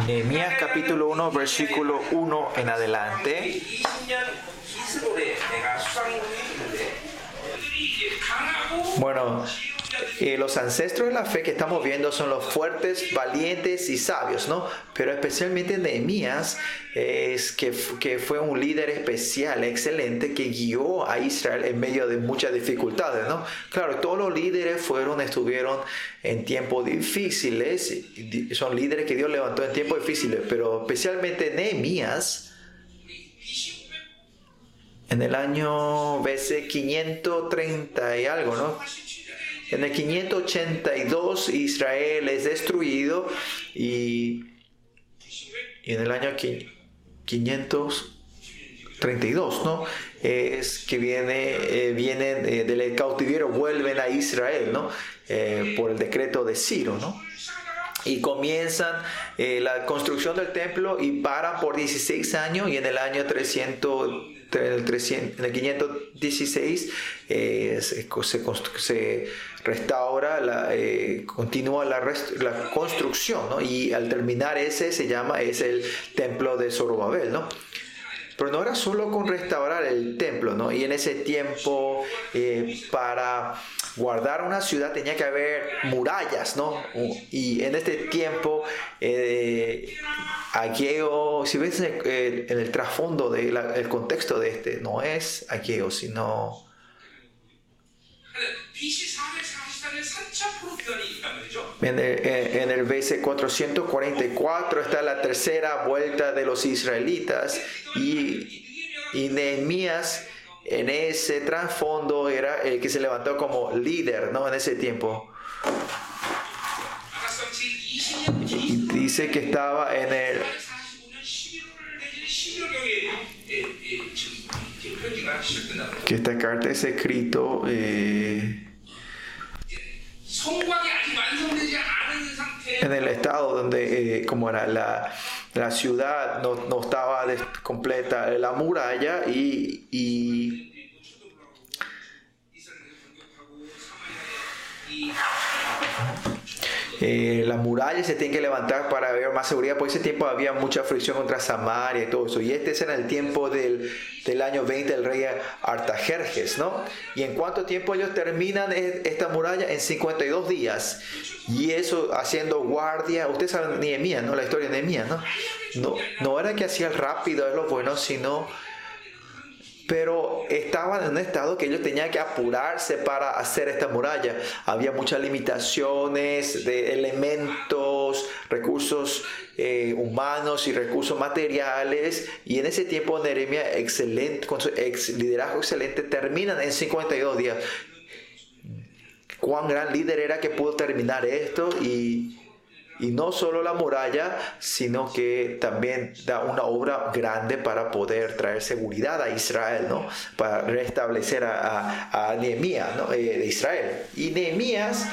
Nehemías capítulo 1, versículo 1 en adelante. Bueno, los ancestros de la fe que estamos viendo son los fuertes, valientes y sabios, ¿no? Pero especialmente Nehemías eh, es que, que fue un líder especial, excelente, que guió a Israel en medio de muchas dificultades, ¿no? Claro, todos los líderes fueron, estuvieron en tiempos difíciles, son líderes que Dios levantó en tiempos difíciles, pero especialmente Nehemías, en el año, veces 530 y algo, ¿no? En el 582 Israel es destruido y, y en el año qui- 532, ¿no? Es que viene, eh, vienen eh, del cautiverio, vuelven a Israel, ¿no? Eh, por el decreto de Ciro, ¿no? y comienzan eh, la construcción del templo y paran por 16 años y en el año 300, el 300 en el 516 eh, se, se se restaura, la, eh, continúa la, rest- la construcción ¿no? y al terminar ese se llama, es el templo de Zorobabel, ¿no? Pero no era solo con restaurar el templo, ¿no? Y en ese tiempo, eh, para guardar una ciudad tenía que haber murallas, ¿no? Y en este tiempo, eh, aquello, si ves eh, en el, el, el trasfondo del contexto de este, no es aquello, sino... En el, en el BC 444 está la tercera vuelta de los israelitas y, y Nehemías en ese trasfondo era el que se levantó como líder, ¿no? En ese tiempo. Dice que estaba en el... Que esta carta es escrito... Eh, en el estado donde eh, como era la, la ciudad no, no estaba completa la muralla y, y eh, la muralla se tiene que levantar para haber más seguridad. Por ese tiempo había mucha fricción contra Samaria y todo eso. Y este es en el tiempo del, del año 20 del rey Artajerjes, ¿no? Y en cuánto tiempo ellos terminan e- esta muralla? En 52 días. Y eso haciendo guardia. Ustedes saben Nehemías, ¿no? La historia de Nehemías, ¿no? No, no era que hacía rápido, es lo bueno, sino pero estaban en un estado que ellos tenían que apurarse para hacer esta muralla. Había muchas limitaciones de elementos, recursos eh, humanos y recursos materiales. Y en ese tiempo Nehemías, excelente, con su ex liderazgo excelente, terminan en 52 días. Cuán gran líder era que pudo terminar esto y, y no solo la muralla, sino que también da una obra grande para poder traer seguridad a Israel, ¿no? Para restablecer a, a, a Nehemías, ¿no? eh, de Israel. Y Nehemías...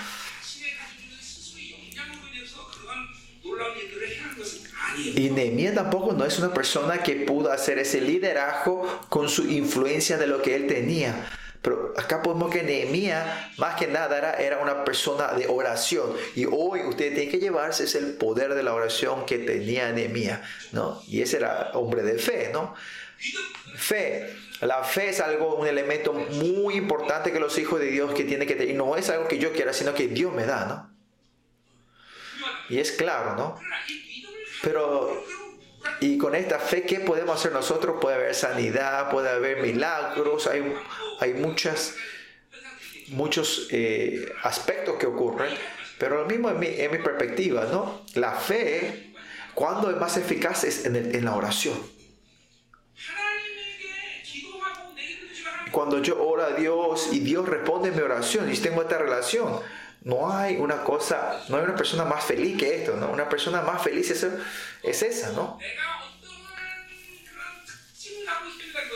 Y Nehemías tampoco no es una persona que pudo hacer ese liderazgo con su influencia de lo que él tenía. Pero acá podemos que Nehemías, más que nada, era, era, una persona de oración. Y hoy usted tiene que llevarse es el poder de la oración que tenía Nehemías, ¿no? Y ese era hombre de fe, ¿no? Fe. La fe es algo, un elemento muy importante que los hijos de Dios que tienen que tener. Y no es algo que yo quiera, sino que Dios me da, ¿no? Y es claro, ¿no? Pero y con esta fe, ¿qué podemos hacer nosotros? Puede haber sanidad, puede haber milagros, hay, hay muchas, muchos eh, aspectos que ocurren, pero lo mismo en mi, en mi perspectiva, ¿no? La fe, cuando es más eficaz, es en, el, en la oración. Cuando yo oro a Dios y Dios responde mi oración y tengo esta relación, no hay una cosa, no hay una persona más feliz que esto, ¿no? Una persona más feliz es, esa, ¿no?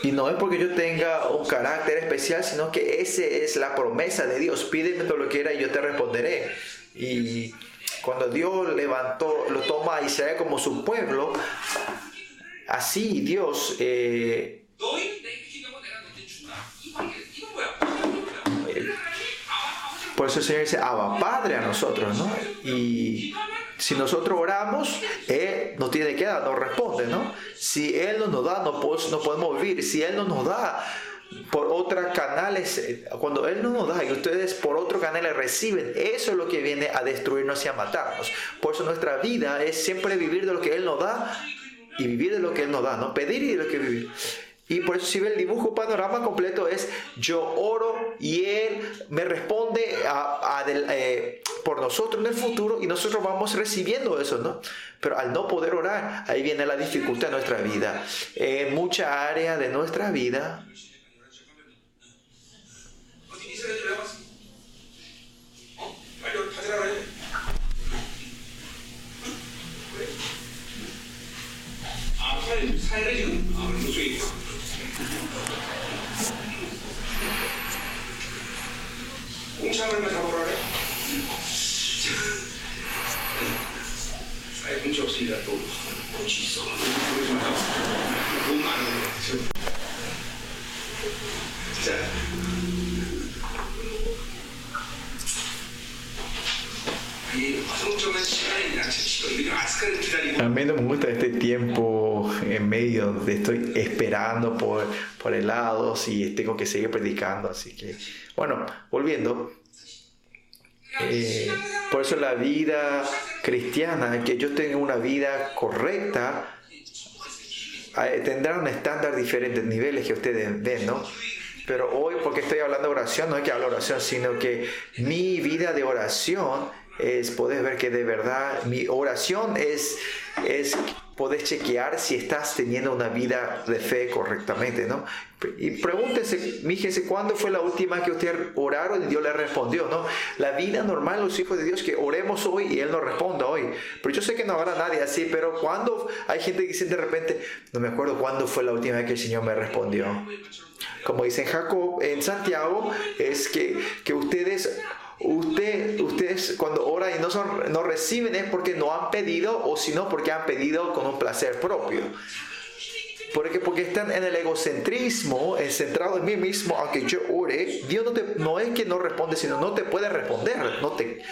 Y no es porque yo tenga un carácter especial, sino que esa es la promesa de Dios. Pídeme todo lo que quiera y yo te responderé. Y cuando Dios levantó, lo toma a Israel como su pueblo, así Dios... Eh, por eso el Señor dice, Abba Padre a nosotros, ¿no? Y Si nosotros oramos, Él nos tiene que dar, nos responde, ¿no? Si Él no nos da, no, no podemos vivir. Si Él no nos da, por otros canales, cuando Él no nos da y ustedes por otros canales reciben, eso es lo que viene a destruirnos y a matarnos. Por eso nuestra vida es siempre vivir de lo que Él nos da y vivir de lo que Él nos da, ¿no? Pedir y lo que vivir. Y por eso si ve el dibujo panorama completo es yo oro y Él me responde eh, por nosotros en el futuro y nosotros vamos recibiendo eso, ¿no? Pero al no poder orar, ahí viene la dificultad de nuestra vida. En mucha área de nuestra vida 공차물만 잡으라 그래. 아예 공치 없으니까 또 공치 있어. 그러지 마요. 돈 많은 거 같아. 자. 이 화성적인 시간이 양치치고 이렇게 아스카를 기다리고 A mí no me gusta este tiempo en medio de estoy esperando por, por helados y tengo que seguir predicando. Así que, bueno, volviendo. eh, por eso la vida cristiana, que yo tenga una vida correcta, eh, tendrá un estándar diferentes niveles que ustedes ven, ¿no? Pero hoy, porque estoy hablando de oración, no es que hablo de oración, sino que mi vida de oración es poder ver que de verdad mi oración es, es poder chequear si estás teniendo una vida de fe correctamente, ¿no? Y pregúntese, fíjese, ¿cuándo fue la última que usted oraron y Dios le respondió, ¿no? La vida normal, los hijos de Dios, que oremos hoy y Él nos responda hoy. Pero yo sé que no habrá nadie así, pero cuando hay gente que dice de repente, no me acuerdo cuándo fue la última vez que el Señor me respondió. Como dice Jacob en Santiago, es que, que ustedes Usted, ustedes cuando oran y no, son, no reciben es porque no han pedido o si no porque han pedido con un placer propio. Porque, porque están en el egocentrismo, centrado en mí mismo, aunque yo ore, Dios no, te, no es que no responde, sino no te puede responder. No te,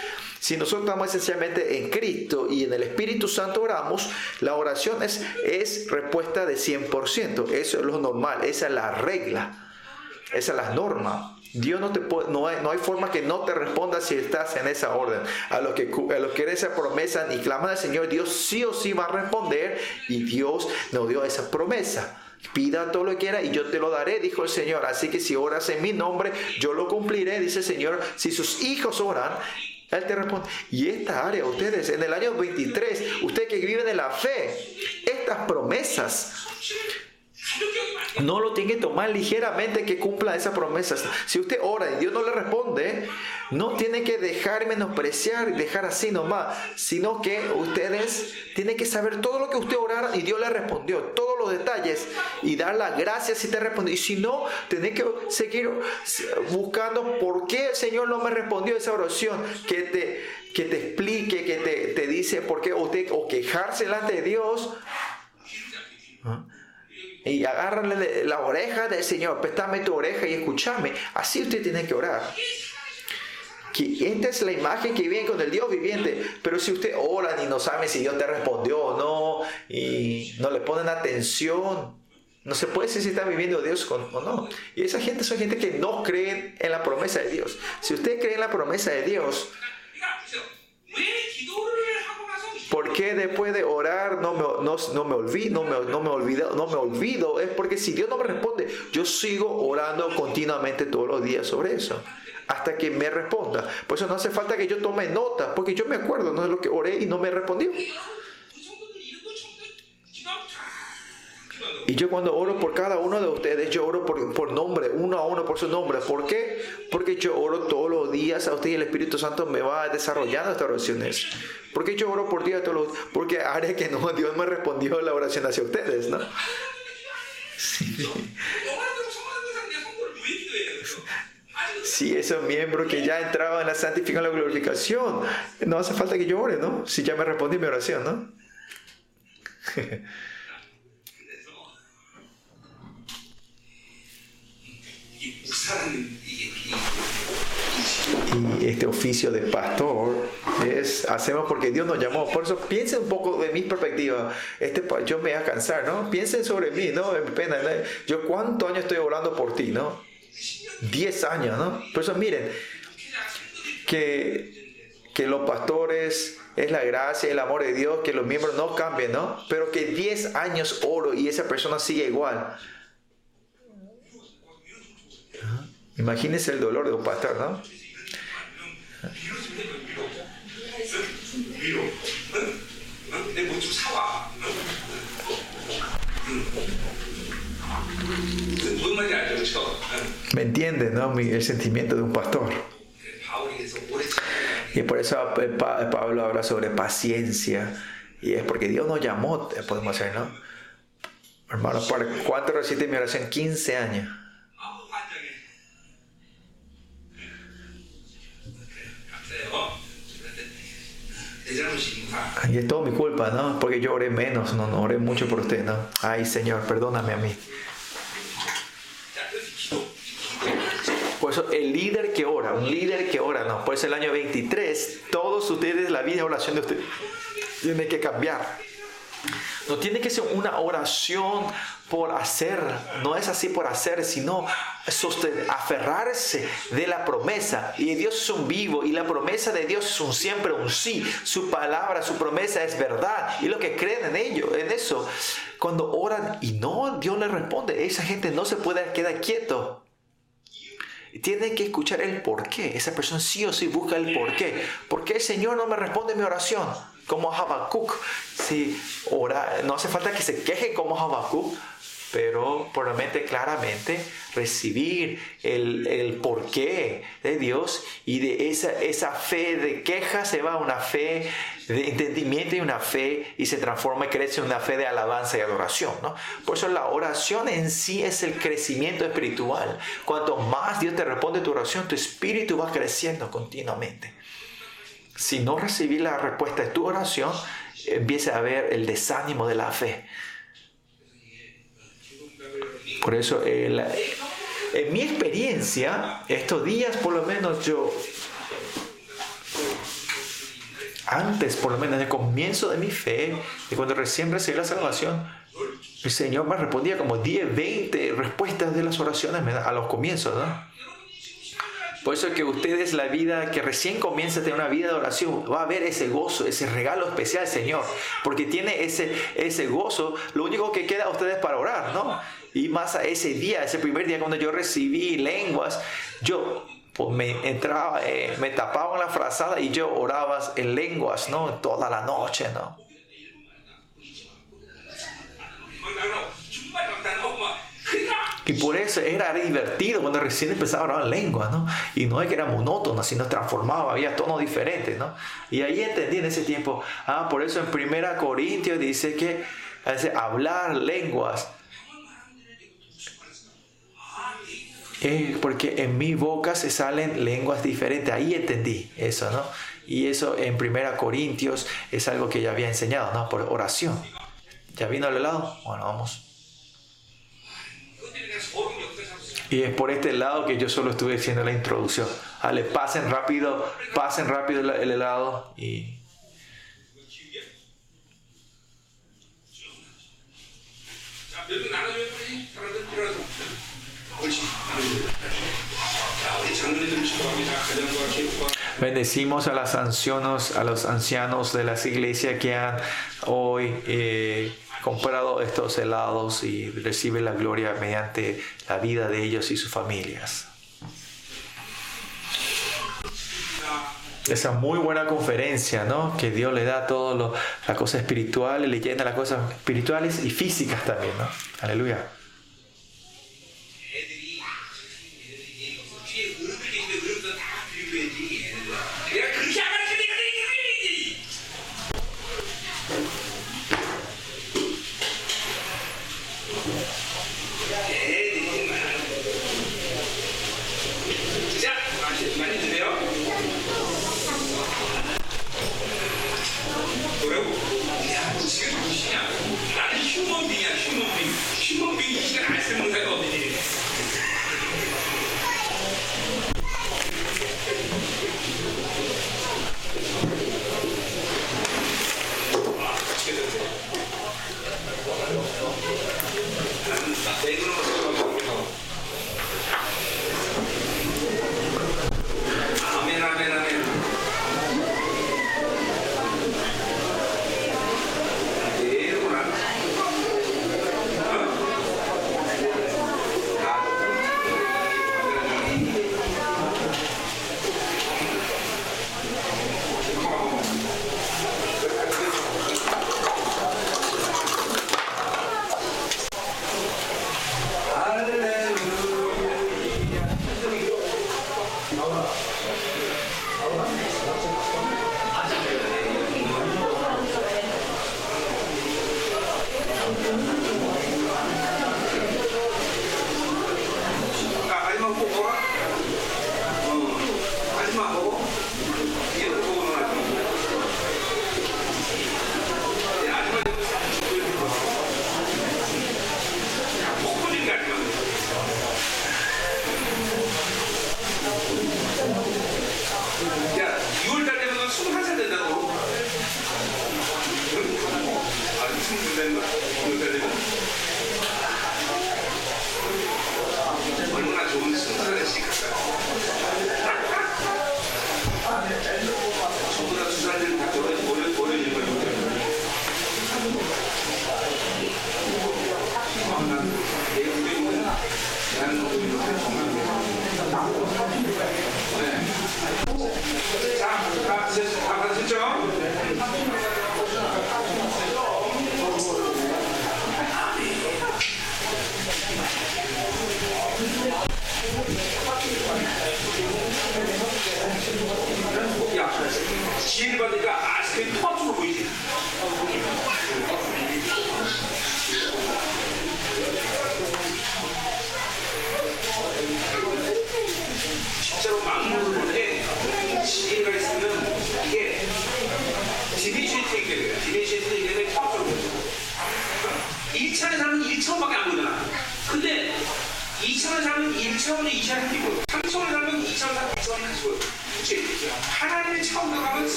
si nosotros estamos esencialmente en Cristo y en el Espíritu Santo oramos, la oración es, es respuesta de 100%. Eso es lo normal, esa es la regla, esa es la norma. Dios no te puede, no hay, no hay forma que no te responda si estás en esa orden. A los que a los que esa promesa y claman al Señor, Dios sí o sí va a responder y Dios nos dio esa promesa. Pida todo lo que quiera y yo te lo daré, dijo el Señor. Así que si oras en mi nombre, yo lo cumpliré, dice el Señor. Si sus hijos oran, Él te responde. Y esta área, ustedes, en el año 23, ustedes que viven en la fe, estas promesas no lo tiene que tomar ligeramente que cumpla esas promesas. Si usted ora y Dios no le responde, no tiene que dejar menospreciar y dejar así nomás, sino que ustedes tienen que saber todo lo que usted orara y Dios le respondió, todos los detalles y dar las gracias si te respondió. Y si no, tiene que seguir buscando por qué el Señor no me respondió esa oración, que te, que te explique, que te, te dice por qué, usted, o quejarse delante de Dios. ¿Ah? Y agárrale la oreja del Señor, préstame tu oreja y escúchame. Así usted tiene que orar. Que esta es la imagen que viene con el Dios viviente. Pero si usted ora y no sabe si Dios te respondió o no, y no le ponen atención, no se puede decir si está viviendo Dios o no. Y esa gente son gente que no creen en la promesa de Dios. Si usted cree en la promesa de Dios, ¿Por qué después de orar no me, no, no me olvido, no me, no, me olvido, no me olvido? Es porque si Dios no me responde, yo sigo orando continuamente todos los días sobre eso. Hasta que me responda. Por eso no hace falta que yo tome nota, porque yo me acuerdo ¿no? de lo que oré y no me respondió. Y yo cuando oro por cada uno de ustedes, yo oro por, por, nombre, uno a uno por su nombre. ¿Por qué? Porque yo oro todos los días a usted y el Espíritu Santo me va desarrollando estas oraciones. ¿Por qué yo oro por Dios todos los Porque haré que no, Dios me respondió la oración hacia ustedes, ¿no? Sí. esos miembros que ya entraban en la santificación, en la glorificación, no hace falta que yo ore, ¿no? Si ya me respondí mi oración, ¿no? Y este oficio de pastor es, hacemos porque Dios nos llamó. Por eso piensen un poco de mi perspectiva. Este, yo me voy a cansar, ¿no? Piensen sobre mí, ¿no? Pena, Yo cuántos años estoy orando por ti, ¿no? Diez años, ¿no? Por eso miren, que, que los pastores es la gracia, el amor de Dios, que los miembros no cambien, ¿no? Pero que diez años oro y esa persona sigue igual. Imagínense el dolor de un pastor, ¿no? ¿Me entienden, no? El sentimiento de un pastor. Y por eso Pablo habla sobre paciencia. Y es porque Dios nos llamó, podemos hacer, ¿no? Hermano, ¿cuánto resiste mi oración? 15 años. Y es todo mi culpa, ¿no? Porque yo oré menos, no, no oré mucho por usted, ¿no? Ay, Señor, perdóname a mí. Por eso el líder que ora, un líder que ora, no, por eso el año 23, todos ustedes, la vida de oración de ustedes, tiene que cambiar. No tiene que ser una oración por hacer, no es así por hacer, sino aferrarse de la promesa. Y Dios es un vivo y la promesa de Dios es un siempre un sí. Su palabra, su promesa es verdad. Y lo que creen en ello, en eso, cuando oran y no, Dios les responde. Esa gente no se puede quedar quieto. Tienen que escuchar el por qué. Esa persona sí o sí busca el por qué. ¿Por qué el Señor no me responde mi oración? Como Habacuc. Si ora, no hace falta que se queje como Habacuc, pero probablemente claramente recibir el, el, porqué de Dios y de esa, esa fe de queja se va a una fe de entendimiento y una fe y se transforma y crece en una fe de alabanza y adoración. ¿no? Por eso la oración en sí es el crecimiento espiritual. Cuanto más Dios te responde tu oración, tu espíritu va creciendo continuamente. Si no recibís la respuesta de tu oración, empieza a haber el desánimo de la fe por eso, en mi experiencia, estos días por lo menos yo, antes por lo menos en el comienzo de mi fe, de cuando recién recibí la salvación, el Señor me respondía como 10, 20 respuestas de las oraciones a los comienzos, ¿no? Por eso es que ustedes la vida que recién comienza a tener una vida de oración, va a ver ese gozo, ese regalo especial Señor, porque tiene ese, ese gozo, lo único que queda a ustedes para orar, ¿no? Y más a ese día, ese primer día cuando yo recibí lenguas, yo pues, me entraba, eh, me tapaba la frazada y yo oraba en lenguas, ¿no? Toda la noche, ¿no? Y por eso era divertido cuando recién empezaba a hablar lengua, ¿no? Y no es que era monótono, sino transformaba, había tonos diferentes, ¿no? Y ahí entendí en ese tiempo, ah, por eso en Primera Corintios dice que dice, hablar lenguas es porque en mi boca se salen lenguas diferentes. Ahí entendí eso, ¿no? Y eso en Primera Corintios es algo que ya había enseñado, ¿no? Por oración. ¿Ya vino al lado? Bueno, vamos. Y es por este lado que yo solo estuve haciendo la introducción. Vale, pasen rápido, pasen rápido el helado y... Bendecimos a las ancianos, a los ancianos de las iglesias que han hoy eh, comprado estos helados y recibe la gloria mediante la vida de ellos y sus familias. Esa muy buena conferencia, ¿no? Que Dios le da todas las cosas espirituales, le llena las cosas espirituales y físicas también, ¿no? Aleluya.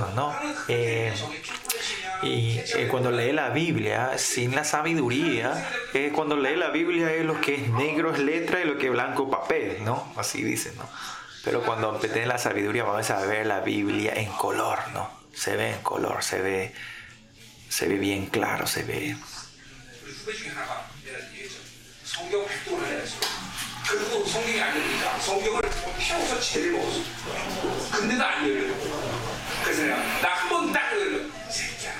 ¿No? Eh, y eh, cuando lee la Biblia, sin la sabiduría, eh, cuando lee la Biblia es lo que es negro es letra y lo que es blanco papel, ¿no? Así dicen, ¿no? Pero cuando tenés la sabiduría vamos a ver la Biblia en color, ¿no? Se ve en color, se ve, se ve bien claro, se ve. 그리고 성경이 안 열리니까 성경을 펴서 죄를 먹었어. 근데도 안 열려. 그래서 내가 나 한 번 딱 열려. 이 새끼야.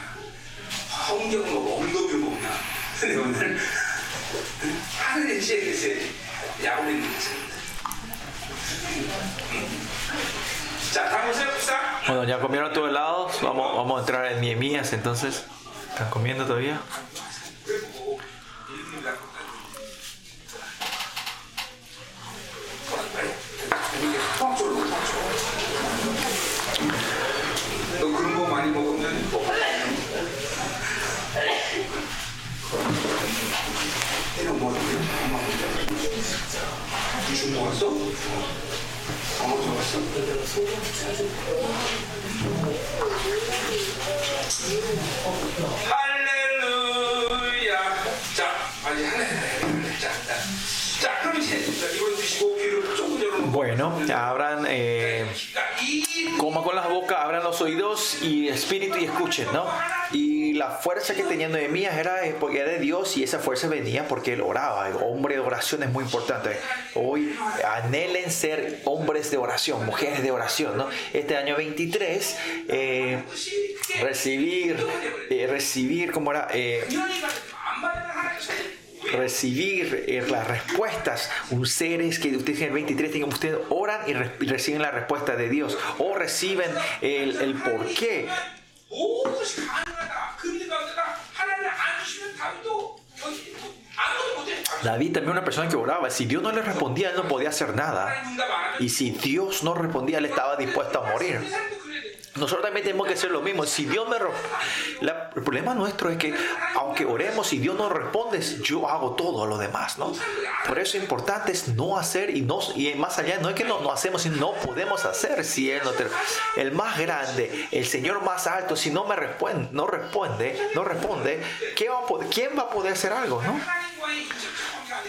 성경은 뭐 엉덩이를 먹나. 근데 오늘 하늘의 지혜에서 야구를 했지. 자, 다음 보세요. 봅시다. Bueno, ya comieron todo helado, vamos, vamos a entrar en Nehemías entonces. ¿Están comiendo todavía? 중 먹었어? 어, 먹었어? 할렐루야. 자, 아니 할렐루야. 자, 자, 자, 그럼 이제 이걸 드시고 귀를 조금 열어놓고. Bueno, abran, eh, coma con las bocas, abran los oídos y espíritu y escuchen, ¿no? Y la fuerza que tenía Nehemías era eh, porque era de Dios y esa fuerza venía porque él oraba. El hombre de oración es muy importante. Hoy anhelen ser hombres de oración, mujeres de oración, ¿no? Este año 23, eh, recibir, eh, recibir, ¿cómo era? Eh, recibir eh, las respuestas. Ustedes que ustedes en el 23 digan, ustedes oran y, reciben la respuesta de Dios o reciben el, por qué. David también una persona que oraba. Si Dios no le respondía, él no podía hacer nada. Y si Dios no respondía, él estaba dispuesto a morir. Nosotros también tenemos que hacer lo mismo. Si Dios me la, el problema nuestro es que aunque oremos y Dios no responde, yo hago todo lo demás, ¿no? Por eso es importante es no hacer y no y más allá no es que no, no hacemos, sino no podemos hacer si él no te, el más grande, el Señor más alto, si no me responde, no responde, no responde, va a poder, quién va a poder hacer algo, no?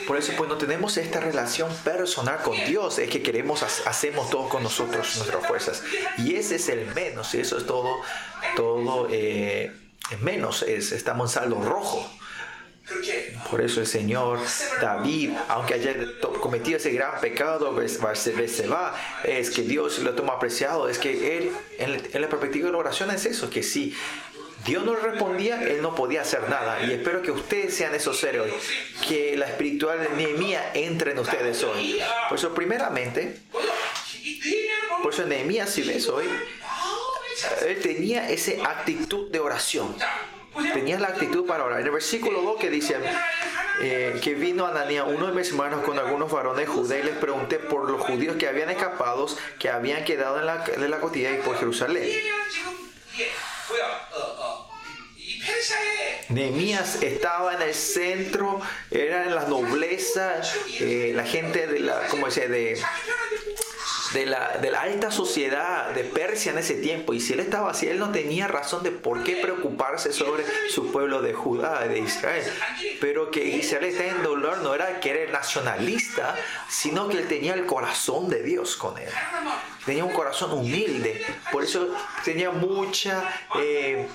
Por eso pues no tenemos esta relación personal con Dios, es que queremos, hacemos todo con nosotros, nuestras fuerzas. Y ese es el menos, y eso es todo, todo eh, menos, es, estamos en saldo rojo. Por eso el Señor David, aunque haya cometido ese gran pecado, se va, es que Dios lo toma apreciado, es que él, en la perspectiva de la oración es eso, que sí, Dios no respondía, él no podía hacer nada. Y espero que ustedes sean esos héroes, que la espiritual Nehemía entre en ustedes hoy. Por eso, primeramente, por eso Nehemías, si ves hoy, él tenía esa actitud de oración. Tenía la actitud para orar. En el versículo 2 que dice, eh, que vino Ananía, uno de mis hermanos, con algunos varones judíos, y les pregunté por los judíos que habían escapado, que habían quedado en la, en la cotilla y por Jerusalén. Nehemías estaba en el centro, era en la nobleza, eh, la gente de la, ¿cómo decía? De, de la, de la alta sociedad de Persia en ese tiempo. Y si él estaba así, él no tenía razón de por qué preocuparse sobre su pueblo de Judá, de Israel. Pero que Israel está en dolor no era que era nacionalista, sino que él tenía el corazón de Dios con él. Tenía un corazón humilde. Por eso tenía mucha... Eh,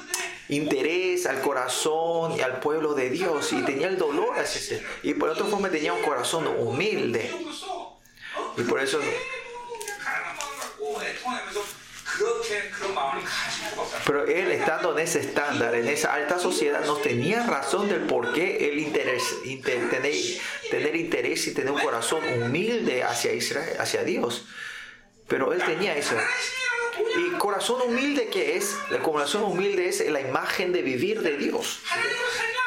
interés al corazón y al pueblo de Dios y tenía el dolor hacia y por otra forma tenía un corazón humilde y por eso pero él estando en ese estándar, en esa alta sociedad, no tenía razón del por qué él interés, tener, tener interés y tener un corazón humilde hacia Israel, hacia Dios. Pero él tenía eso. Y corazón humilde, ¿qué es? El corazón humilde es la imagen de vivir de Dios.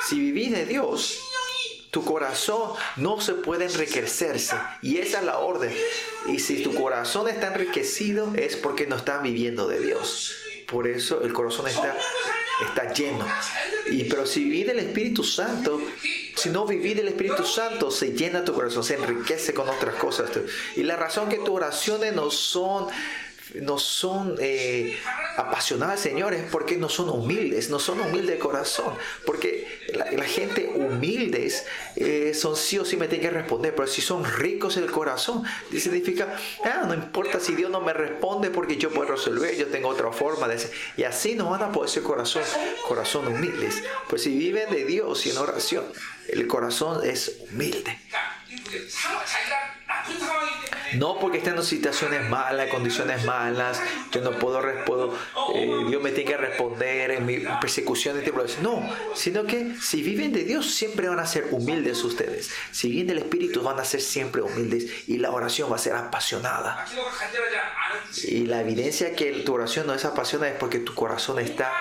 Si vivís de Dios, tu corazón no se puede enriquecerse. Y esa es la orden. Y si tu corazón está enriquecido es porque no estás viviendo de Dios. Por eso el corazón está, está lleno. Y, pero si vivís del Espíritu Santo, si no vivís del Espíritu Santo, se llena tu corazón, se enriquece con otras cosas. Y la razón que tus oraciones no son no son eh, apasionadas, señores, porque no son humildes, no son humildes de corazón. Porque la, gente humildes eh, son sí o sí me tienen que responder, pero si son ricos el corazón, significa, ah, no importa si Dios no me responde porque yo puedo resolver, yo tengo otra forma de ser. Y así no van a poder ser corazón, corazón humildes. Pues si viven de Dios y en oración, el corazón es humilde. No porque estén en situaciones malas, condiciones malas, yo no puedo, puedo eh, Dios me tiene que responder en mi persecución No, sino que si viven de Dios siempre van a ser humildes ustedes. Si viven del Espíritu van a ser siempre humildes y la oración va a ser apasionada. Y la evidencia que tu oración no es apasionada es porque tu corazón está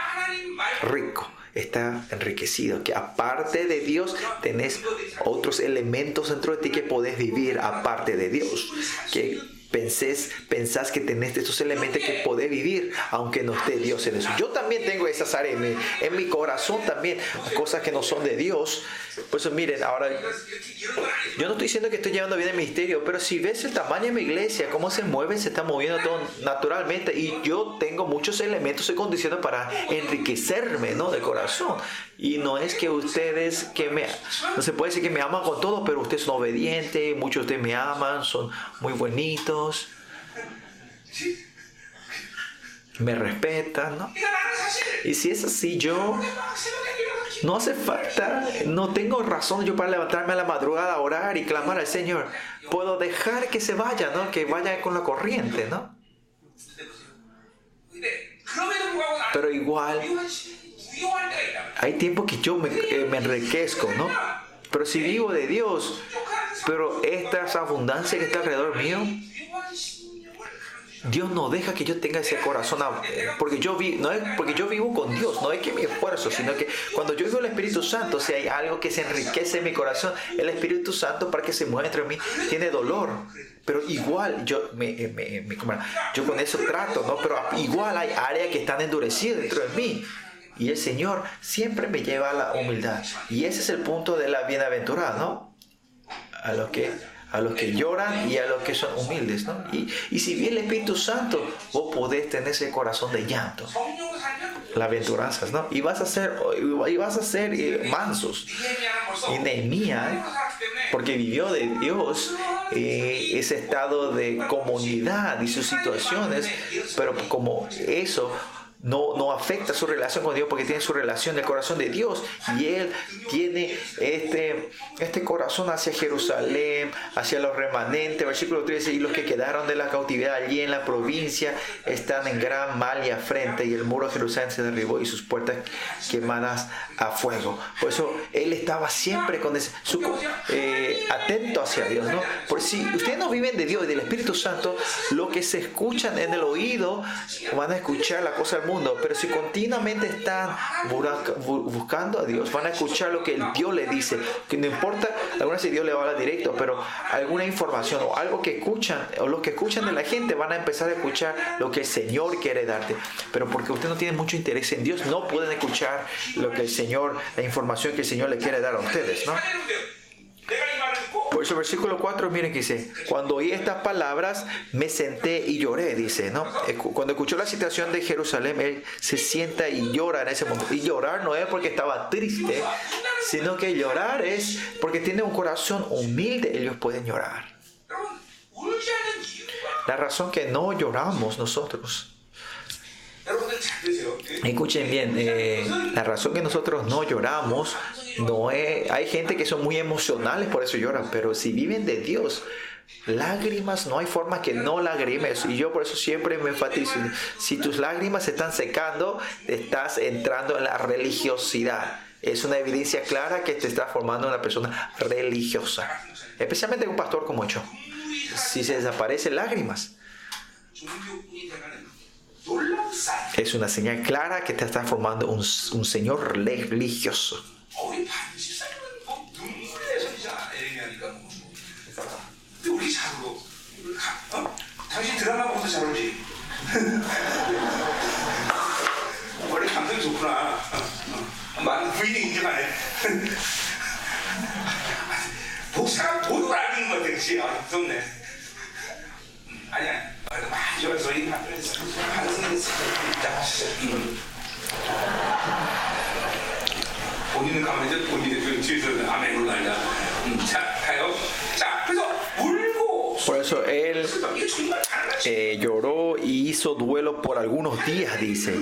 rico está enriquecido, que aparte de Dios tenés otros elementos dentro de ti que podés vivir aparte de Dios, que pensés, pensás que tenés estos elementos que podés vivir, aunque no esté Dios en eso. Yo también tengo esas áreas en mi, corazón también, cosas que no son de Dios. Por miren, ahora, yo no estoy diciendo que estoy llevando bien el misterio, pero si ves el tamaño de mi iglesia, cómo se mueve, se está moviendo todo naturalmente, y yo tengo muchos elementos y condiciones para enriquecerme, ¿no? De corazón. Y no es que ustedes, que me, no se puede decir que me aman con todo, pero ustedes son obedientes, muchos de ustedes me aman, son muy bonitos, me respetan, ¿no? Y si es así, yo no hace falta, no tengo razón yo para levantarme a la madrugada a orar y clamar al Señor. Puedo dejar que se vaya, ¿no? Que vaya con la corriente, ¿no? Pero igual hay tiempo que yo me, eh, me enriquezco, ¿no? Pero si vivo de Dios, pero esta abundancia que está alrededor mío, Dios no deja que yo tenga ese corazón, porque yo, vi, no es, porque yo vivo con Dios, no es que mi esfuerzo, sino que cuando yo vivo el Espíritu Santo, si hay algo que se enriquece en mi corazón, el Espíritu Santo para que se muestre en mí tiene dolor. Pero igual yo, me, me, yo con eso trato, ¿no? Pero igual hay áreas que están endurecidas dentro de mí. Y el Señor siempre me lleva a la humildad. Y ese es el punto de la bienaventurada, ¿no? A los que, a los que lloran y a los que son humildes, ¿no? Y, y si viene el Espíritu Santo, vos podés tener ese corazón de llanto. Las aventuranzas, ¿no? Y vas a ser, y vas a ser eh, mansos. Y Nehemías, porque vivió de Dios eh, ese estado de comunidad y sus situaciones, pero como eso no, no afecta su relación con Dios porque tiene su relación en el corazón de Dios y él tiene este, este corazón hacia Jerusalén, hacia los remanentes. Versículo 13, y los que quedaron de la cautividad allí en la provincia están en gran mal y afrenta y el muro de Jerusalén se derribó y sus puertas quemadas a fuego. Por eso él estaba siempre con ese, su, eh, atento hacia Dios. ¿no? Por si ustedes no viven de Dios y del Espíritu Santo, lo que se escuchan en el oído van a escuchar la cosa del pero si continuamente están buscando a Dios, van a escuchar lo que Dios le dice, que no importa, algunas si Dios le va a directo, pero alguna información o algo que escuchan, o lo que escuchan de la gente, van a empezar a escuchar lo que el Señor quiere darte. Pero porque usted no tiene mucho interés en Dios, no pueden escuchar lo que el Señor, la información que el Señor le quiere dar a ustedes, ¿no? Por eso, versículo 4, miren que dice, cuando oí estas palabras, me senté y lloré, dice, ¿no? Cuando escuchó la situación de Jerusalén, él se sienta y llora en ese momento. Y llorar no es porque estaba triste, sino que llorar es porque tiene un corazón humilde, ellos pueden llorar. La razón que no lloramos nosotros Escuchen bien, eh, la razón que nosotros no lloramos no es, hay gente que son muy emocionales, por eso lloran, pero si viven de Dios, lágrimas, no hay forma que no lagrimes. Y yo por eso siempre me enfatizo, si tus lágrimas se están secando, estás entrando en la religiosidad. Es una evidencia clara que te está formando una persona religiosa, especialmente un pastor como yo. Si se desaparecen lágrimas, es una señal clara que te está formando un, un señor religioso. 就是所以他，他是他是。我今天刚才就我今天就就是俺们那来着。Por eso él eh, lloró y hizo duelo por algunos días, dice.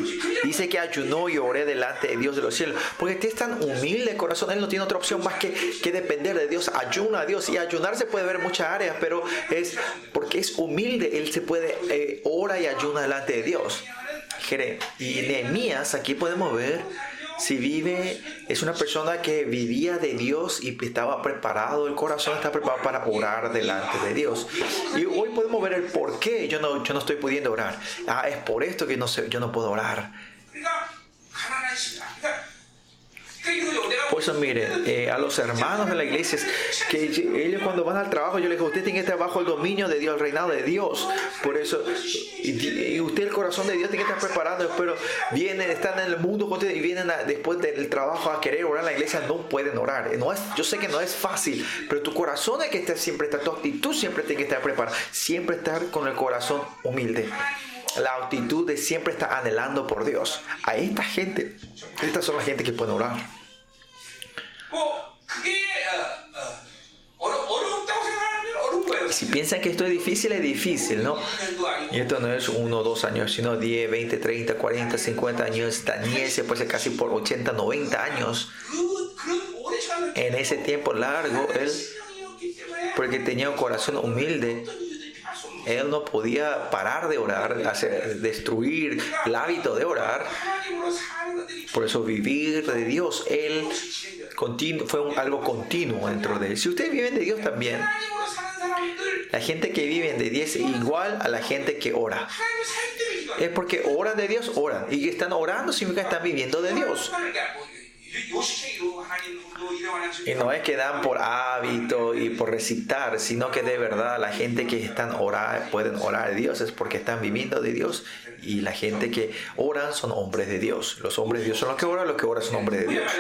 Dice que ayunó y oré delante de Dios de los cielos. Porque este es tan humilde corazón, él no tiene otra opción más que, que depender de Dios. Ayuna a Dios. Y ayunar se puede ver en muchas áreas, pero es porque es humilde, él se puede, eh, ora y ayuna delante de Dios. Y Nehemías, aquí podemos ver si vive, es una persona que vivía de Dios y estaba preparado, el corazón está preparado para orar delante de Dios. Y hoy podemos ver el por qué yo no, yo no estoy pudiendo orar. Ah, es por esto que no sé, yo no puedo orar. Por eso, mire, eh, a los hermanos de la iglesia, que ellos cuando van al trabajo, yo les digo, usted tiene que estar bajo el dominio de Dios, el reinado de Dios. Por eso, y, usted el corazón de Dios tiene que estar preparado, pero vienen, están en el mundo y vienen después del trabajo a querer orar en la iglesia, no pueden orar. No es, yo sé que no es fácil, pero tu corazón es que estar siempre está, tu actitud siempre tiene que estar preparada, siempre estar con el corazón humilde la actitud de siempre estar anhelando por Dios. A esta gente, estas son las gente que pueden orar. Si piensan que esto es difícil, es difícil, ¿no? Y esto no es uno o dos años, sino 10, 20, 30, 40, 50 años. Daniel se puede casi por 80, 90 años. En ese tiempo largo, él, porque tenía un corazón humilde, él no podía parar de orar, hacer, destruir el hábito de orar. Por eso vivir de Dios, Él fue algo continuo dentro de Él. Si ustedes viven de Dios también, la gente que vive de Dios es igual a la gente que ora. Es porque oran de Dios, oran. Y están orando significa que están viviendo de Dios. Y no es que dan por hábito y por recitar, sino que de verdad la gente que están orar, pueden orar a Dios es porque están viviendo de Dios y la gente que oran son hombres de Dios. Los hombres de Dios son los que oran, los que oran son hombres de Dios.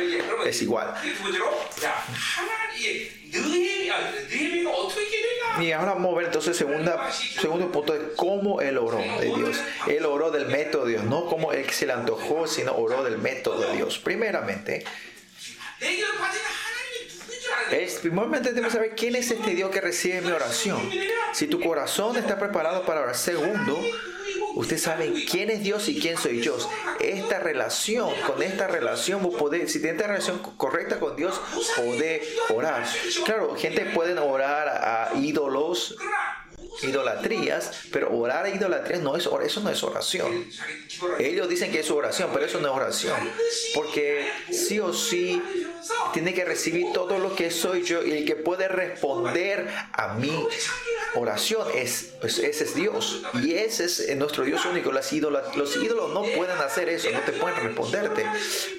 Es igual. Y ahora vamos a ver entonces segunda, segundo punto de cómo él oró de Dios. Él oró del método de Dios, no como él se le antojó, sino oró del método de Dios. Primeramente, es, primeramente debemos saber quién es este Dios que recibe mi oración. Si tu corazón está preparado para orar, segundo, Ustedes saben quién es Dios y quién soy yo. Esta relación, con esta relación, vos podés, si tienes esta relación correcta con Dios, podés orar. Claro, gente puede orar a ídolos, idolatrías, pero orar a idolatrías no es eso no es oración. Ellos dicen que es oración, pero eso no es oración, porque sí o sí tiene que recibir todo lo que soy yo y el que puede responder a mi oración es pues, ese es Dios y ese es nuestro Dios único. Los ídolos, los ídolos no pueden hacer eso, no te pueden responderte.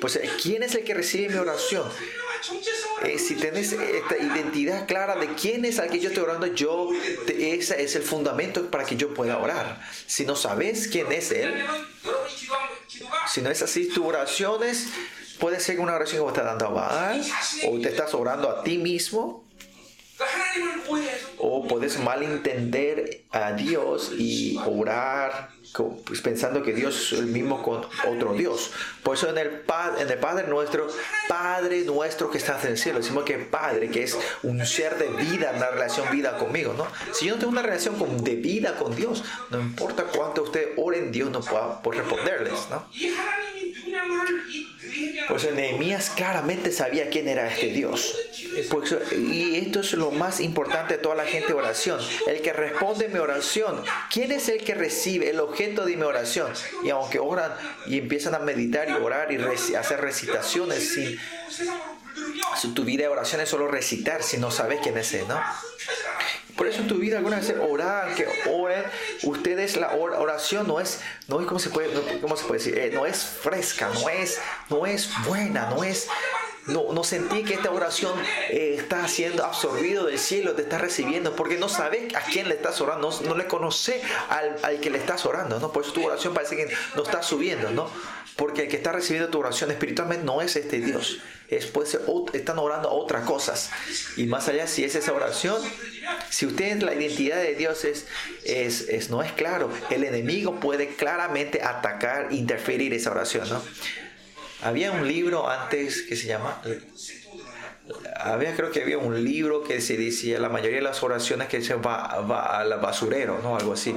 Pues ¿quién es el que recibe mi oración? Eh, si tienes esta identidad clara de quién es al que yo estoy orando, yo, ese es el fundamento para que yo pueda orar. Si no sabes quién es Él, si no es así, tu oración puede ser una oración que vos estás dando a Baal, o te estás orando a ti mismo. o puedes malentender a Dios y orar pues, pensando que Dios es el mismo con otro Dios. Por eso en el, en el Padre nuestro, Padre nuestro que estás en el cielo, decimos que Padre, que es un ser de vida, una relación vida conmigo, ¿no? Si yo no tengo una relación con, de vida con Dios, no importa cuánto usted oren, Dios no puede responderles, ¿no? Pues Nehemías claramente sabía quién era este Dios. y esto es lo más importante de toda la gente oración. El que responde mi oración. ¿Quién es el que recibe el objeto de mi oración? Y aunque oran y empiezan a meditar y orar y hacer recitaciones sin... Tu vida de oración es solo recitar si no sabes quién es Él, ¿no? Por eso en tu vida alguna vez orar, que oren, ustedes la oración no es, no es ¿cómo se puede, cómo se puede decir? Eh, no es fresca, no es, no es buena, no es, no, no sentí que esta oración eh, está siendo absorbido del cielo, te está recibiendo, porque no sabes a quién le estás orando, no, le conoce al, al, que le estás orando, ¿no? Por eso tu oración parece que no está subiendo, ¿no? Porque el que está recibiendo tu oración espiritualmente no es este Dios después están orando otras cosas. Y más allá, si es esa oración, si usted la identidad de Dios es, es, no es claro, el enemigo puede claramente atacar, interferir esa oración. ¿no? Había un libro antes que se llama... Había, creo que había un libro que se decía la mayoría de las oraciones que se va, va al basurero, ¿no? Algo así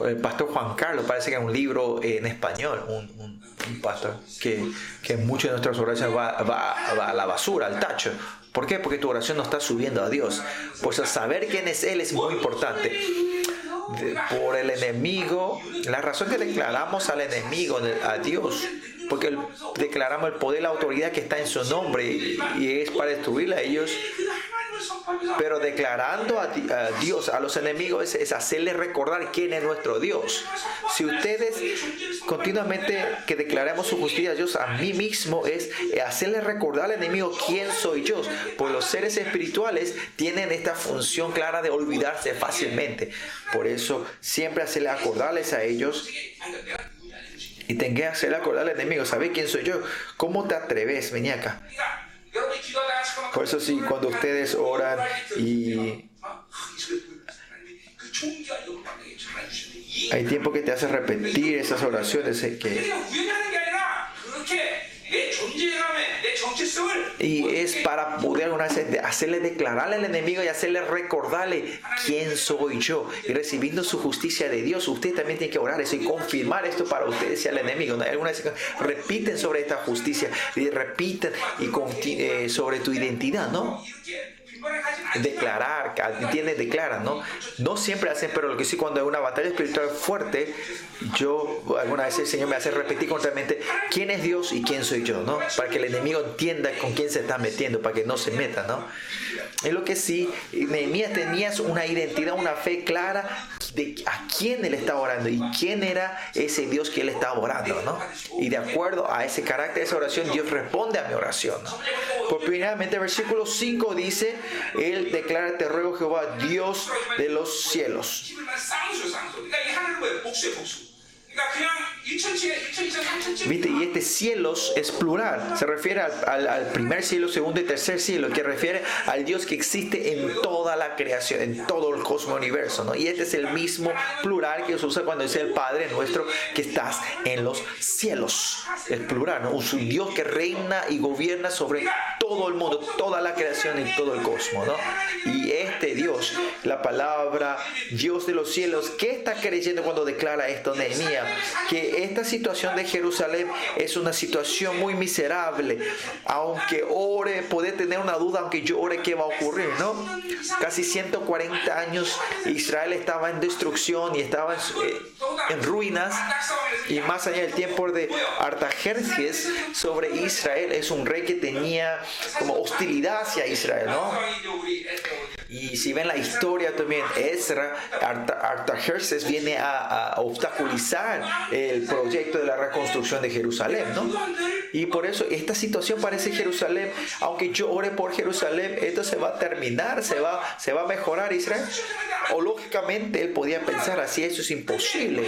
el pastor Juan Carlos, parece que es un libro en español, un, pastor que, que muchas de nuestras oraciones va, a la basura, al tacho. ¿Por qué? Porque tu oración no está subiendo a Dios. Pues saber quién es Él es muy importante. por el enemigo, la razón que declaramos al enemigo, a Dios, porque declaramos el poder y la autoridad que está en su nombre y, es para destruirla a ellos pero declarando a, Dios a los enemigos es, hacerles recordar quién es nuestro Dios. Si ustedes continuamente que declaremos su justicia a Dios, a mí mismo es hacerles recordar al enemigo quién soy yo. Pues los seres espirituales tienen esta función clara de olvidarse fácilmente. Por eso siempre hacerle acordarles a ellos y tenga que hacerle acordar al enemigo, ¿sabe quién soy yo? ¿Cómo te atreves, vení acá? Por eso sí, cuando ustedes oran y hay tiempo que te hace repetir esas oraciones eh, que y es para poder hacerle declarar al enemigo y hacerle recordarle quién soy yo. Y recibiendo su justicia de Dios, usted también tiene que orar eso y confirmar esto para ustedes y al enemigo. Algunas repiten sobre esta justicia y repiten y eh, sobre tu identidad, ¿no? Declarar, entiende, declara, ¿no? No siempre hacen, pero lo que sí cuando hay una batalla espiritual fuerte, yo alguna vez el Señor me hace repetir constantemente quién es Dios y quién soy yo, ¿no? Para que el enemigo entienda con quién se está metiendo, para que no se meta, ¿no? Es lo que sí, Nehemías tenía una identidad, una fe clara de a quién él estaba orando y quién era ese Dios que él estaba orando, ¿no? Y de acuerdo a ese carácter de esa oración, Dios responde a mi oración, ¿no? Por primeramente, versículo 5 dice, Él declara, te ruego Jehová, Dios de los cielos. ¿Viste? Y este cielos es plural. Se refiere al, primer cielo, segundo y tercer cielo, que refiere al Dios que existe en toda la creación, en todo el cosmos universo. ¿no? Y este es el mismo plural que se usa cuando dice el Padre nuestro que estás en los cielos. Es plural, ¿no? Un Dios que reina y gobierna sobre todo el mundo, toda la creación y todo el cosmos. ¿no? Y este Dios, la palabra Dios de los cielos, ¿qué está creyendo cuando declara esto Nehemías? que esta situación de Jerusalén es una situación muy miserable. Aunque ore, puede tener una duda, aunque yo ore, ¿qué va a ocurrir? ¿no? Casi 140 años Israel estaba en destrucción y estaba en, ruinas. Y más allá del tiempo de Artajerjes sobre Israel, es un rey que tenía como hostilidad hacia Israel. ¿no? Y si ven la historia también, Ezra, Artajerjes viene a obstaculizar el proyecto de la reconstrucción de Jerusalén, ¿no? Y por eso esta situación parece Jerusalén, aunque yo ore por Jerusalén, esto se va a terminar, se va, se va a mejorar Israel. O lógicamente él podía pensar así, eso es imposible.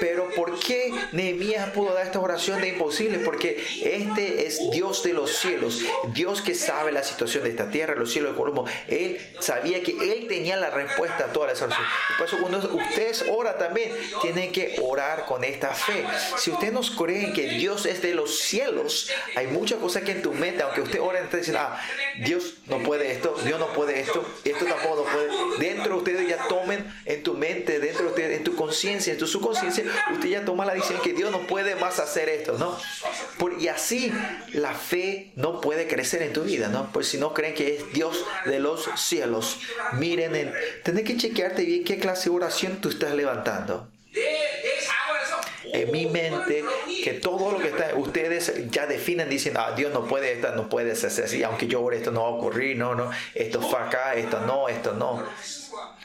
Pero ¿por qué Nehemías pudo dar esta oración de imposible? Porque este es Dios de los cielos, Dios que sabe la situación de esta tierra, los cielos de Colombo. Él sabía que Él tenía la respuesta a todas las oraciones. Por eso cuando ustedes oran también, tienen que orar con esta fe. Si ustedes nos creen que Dios es de los cielos, hay muchas cosas que en tu mente, aunque usted ore, está diciendo, ah, Dios no puede esto, Dios no puede esto, esto tampoco no puede. Dentro de ustedes ya tomen en tu mente, dentro de ustedes, en tu conciencia, en tu subconsciencia, usted ya toma la decisión que Dios no puede más hacer esto, ¿no? Por, y así la fe no puede crecer en tu vida, ¿no? Pues si no creen que es Dios de los cielos, miren, en, tenés que chequearte bien qué clase de oración tú estás levantando en mi mente que todo lo que está, ustedes ya definen diciendo, ah, Dios no puede, esto no puede ser así, aunque yo ore, esto no va a ocurrir, no, no, esto fue acá, esto no, esto no.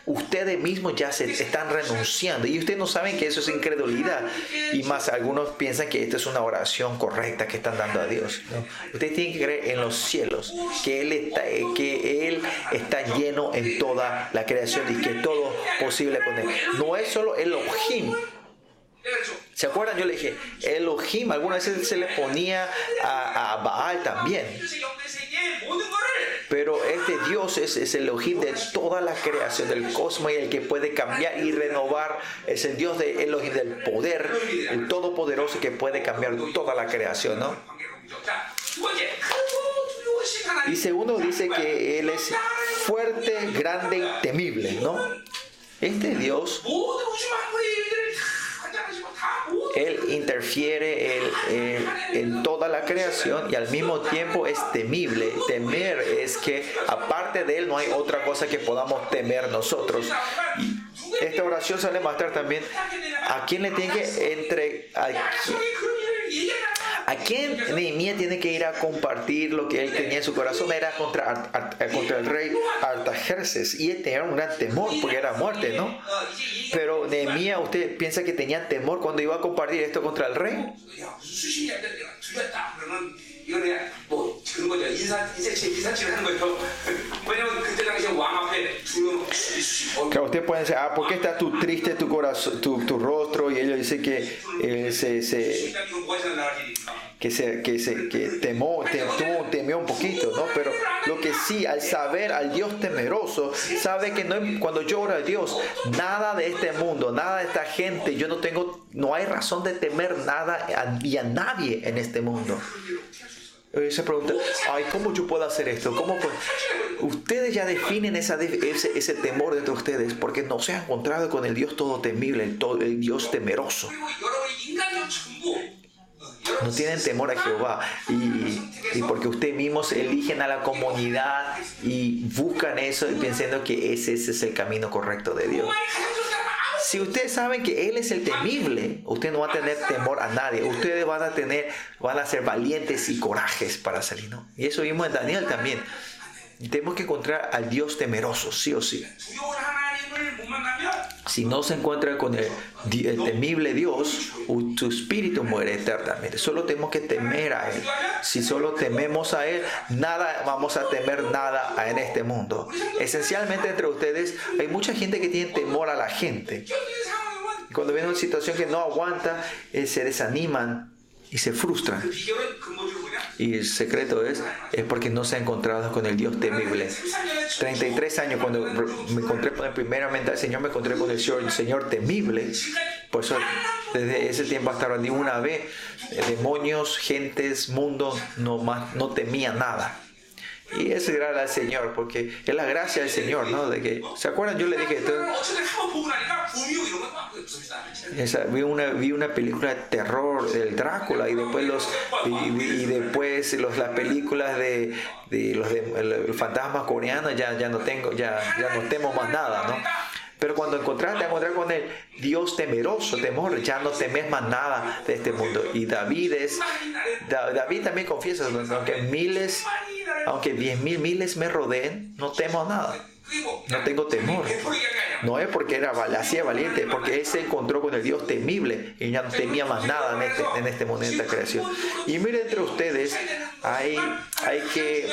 Ustedes mismos ya se están renunciando y ustedes no saben que eso es incredulidad y más algunos piensan que esto es una oración correcta que están dando a Dios. Ustedes tienen que creer en los cielos, que Él está, que Él está lleno en toda la creación y que todo posible con Él. No es solo el Elohim, ¿Se acuerdan? Yo le dije, Elohim, algunas veces se le ponía a, Baal también. Pero este Dios es, el Elohim de toda la creación del cosmos y el que puede cambiar y renovar. Es el Dios de Elohim del poder, el todopoderoso que puede cambiar toda la creación, ¿no? Y segundo dice que Él es fuerte, grande y temible, ¿no? Este Dios él interfiere en, toda la creación y al mismo tiempo es temible. Temer es que aparte de Él no hay otra cosa que podamos temer nosotros. esta oración sale más tarde también. ¿A quién le tiene que entre... ¿A quién Nehemías tiene que ir a compartir lo que él tenía en su corazón? Era contra, contra el rey Artajerces. Y él tenía un gran temor porque era muerte, ¿no? Pero Nehemías, ¿usted piensa que tenía temor cuando iba a compartir esto contra el rey? Que usted puede decir, ah, ¿por qué está tu triste tu corazón, tu, tu rostro? Y ellos dicen que eh, se, se, que se, que se que temó, temió un poquito, ¿no? Pero lo que sí, al saber al Dios temeroso, sabe que no, cuando yo oro a Dios, nada de este mundo, nada de esta gente, yo no tengo, no hay razón de temer nada y a nadie en este mundo. Eh, se pregunta, ay, ¿cómo yo puedo hacer esto? ¿Cómo Ustedes ya definen esa, ese, ese, temor dentro de ustedes porque no se han encontrado con el Dios todo temible, el, todo, el Dios temeroso. No tienen temor a Jehová y, y, porque ustedes mismos eligen a la comunidad y buscan eso y pensando que ese, ese es el camino correcto de Dios. Si ustedes saben que Él es el temible, usted no va a tener temor a nadie. Ustedes van a tener, van a ser valientes y corajes para salir, ¿no? Y eso vimos en Daniel también. Tenemos que encontrar al Dios temeroso, sí o sí. Si no se encuentra con el, temible Dios, su espíritu muere eternamente. Solo tenemos que temer a Él. Si solo tememos a Él, nada vamos a temer nada en este mundo. Esencialmente entre ustedes hay mucha gente que tiene temor a la gente. Cuando ven una situación que no aguanta, eh, se desaniman y se frustran. Y el secreto es, es porque no se ha encontrado con el Dios temible. 33 años cuando me encontré primeramente al Señor, me encontré con el Señor, el Señor temible. Por eso desde ese tiempo hasta ahora ni una vez demonios, gentes, mundo no, más, no temía nada. Y es era al Señor, porque es la gracia del Señor, ¿no? ¿se acuerdan? Yo le dije, esa, vi, una, vi una película de terror del Drácula y después los y, después los, las películas de, de los de, el fantasma coreano ya, ya no tengo, ya, ya no temo más nada, ¿no? Pero cuando encontraste, encontrar con el Dios temeroso, temor, ya no temes más nada de este mundo. Y David es, David también confiesa, aunque miles, aunque diez mil miles me rodeen, no temo nada. No tengo temor. No es porque era hacía valiente, porque él se encontró con el Dios temible y ya no temía más nada en este, en este momento de creación. Y miren entre ustedes, hay, hay que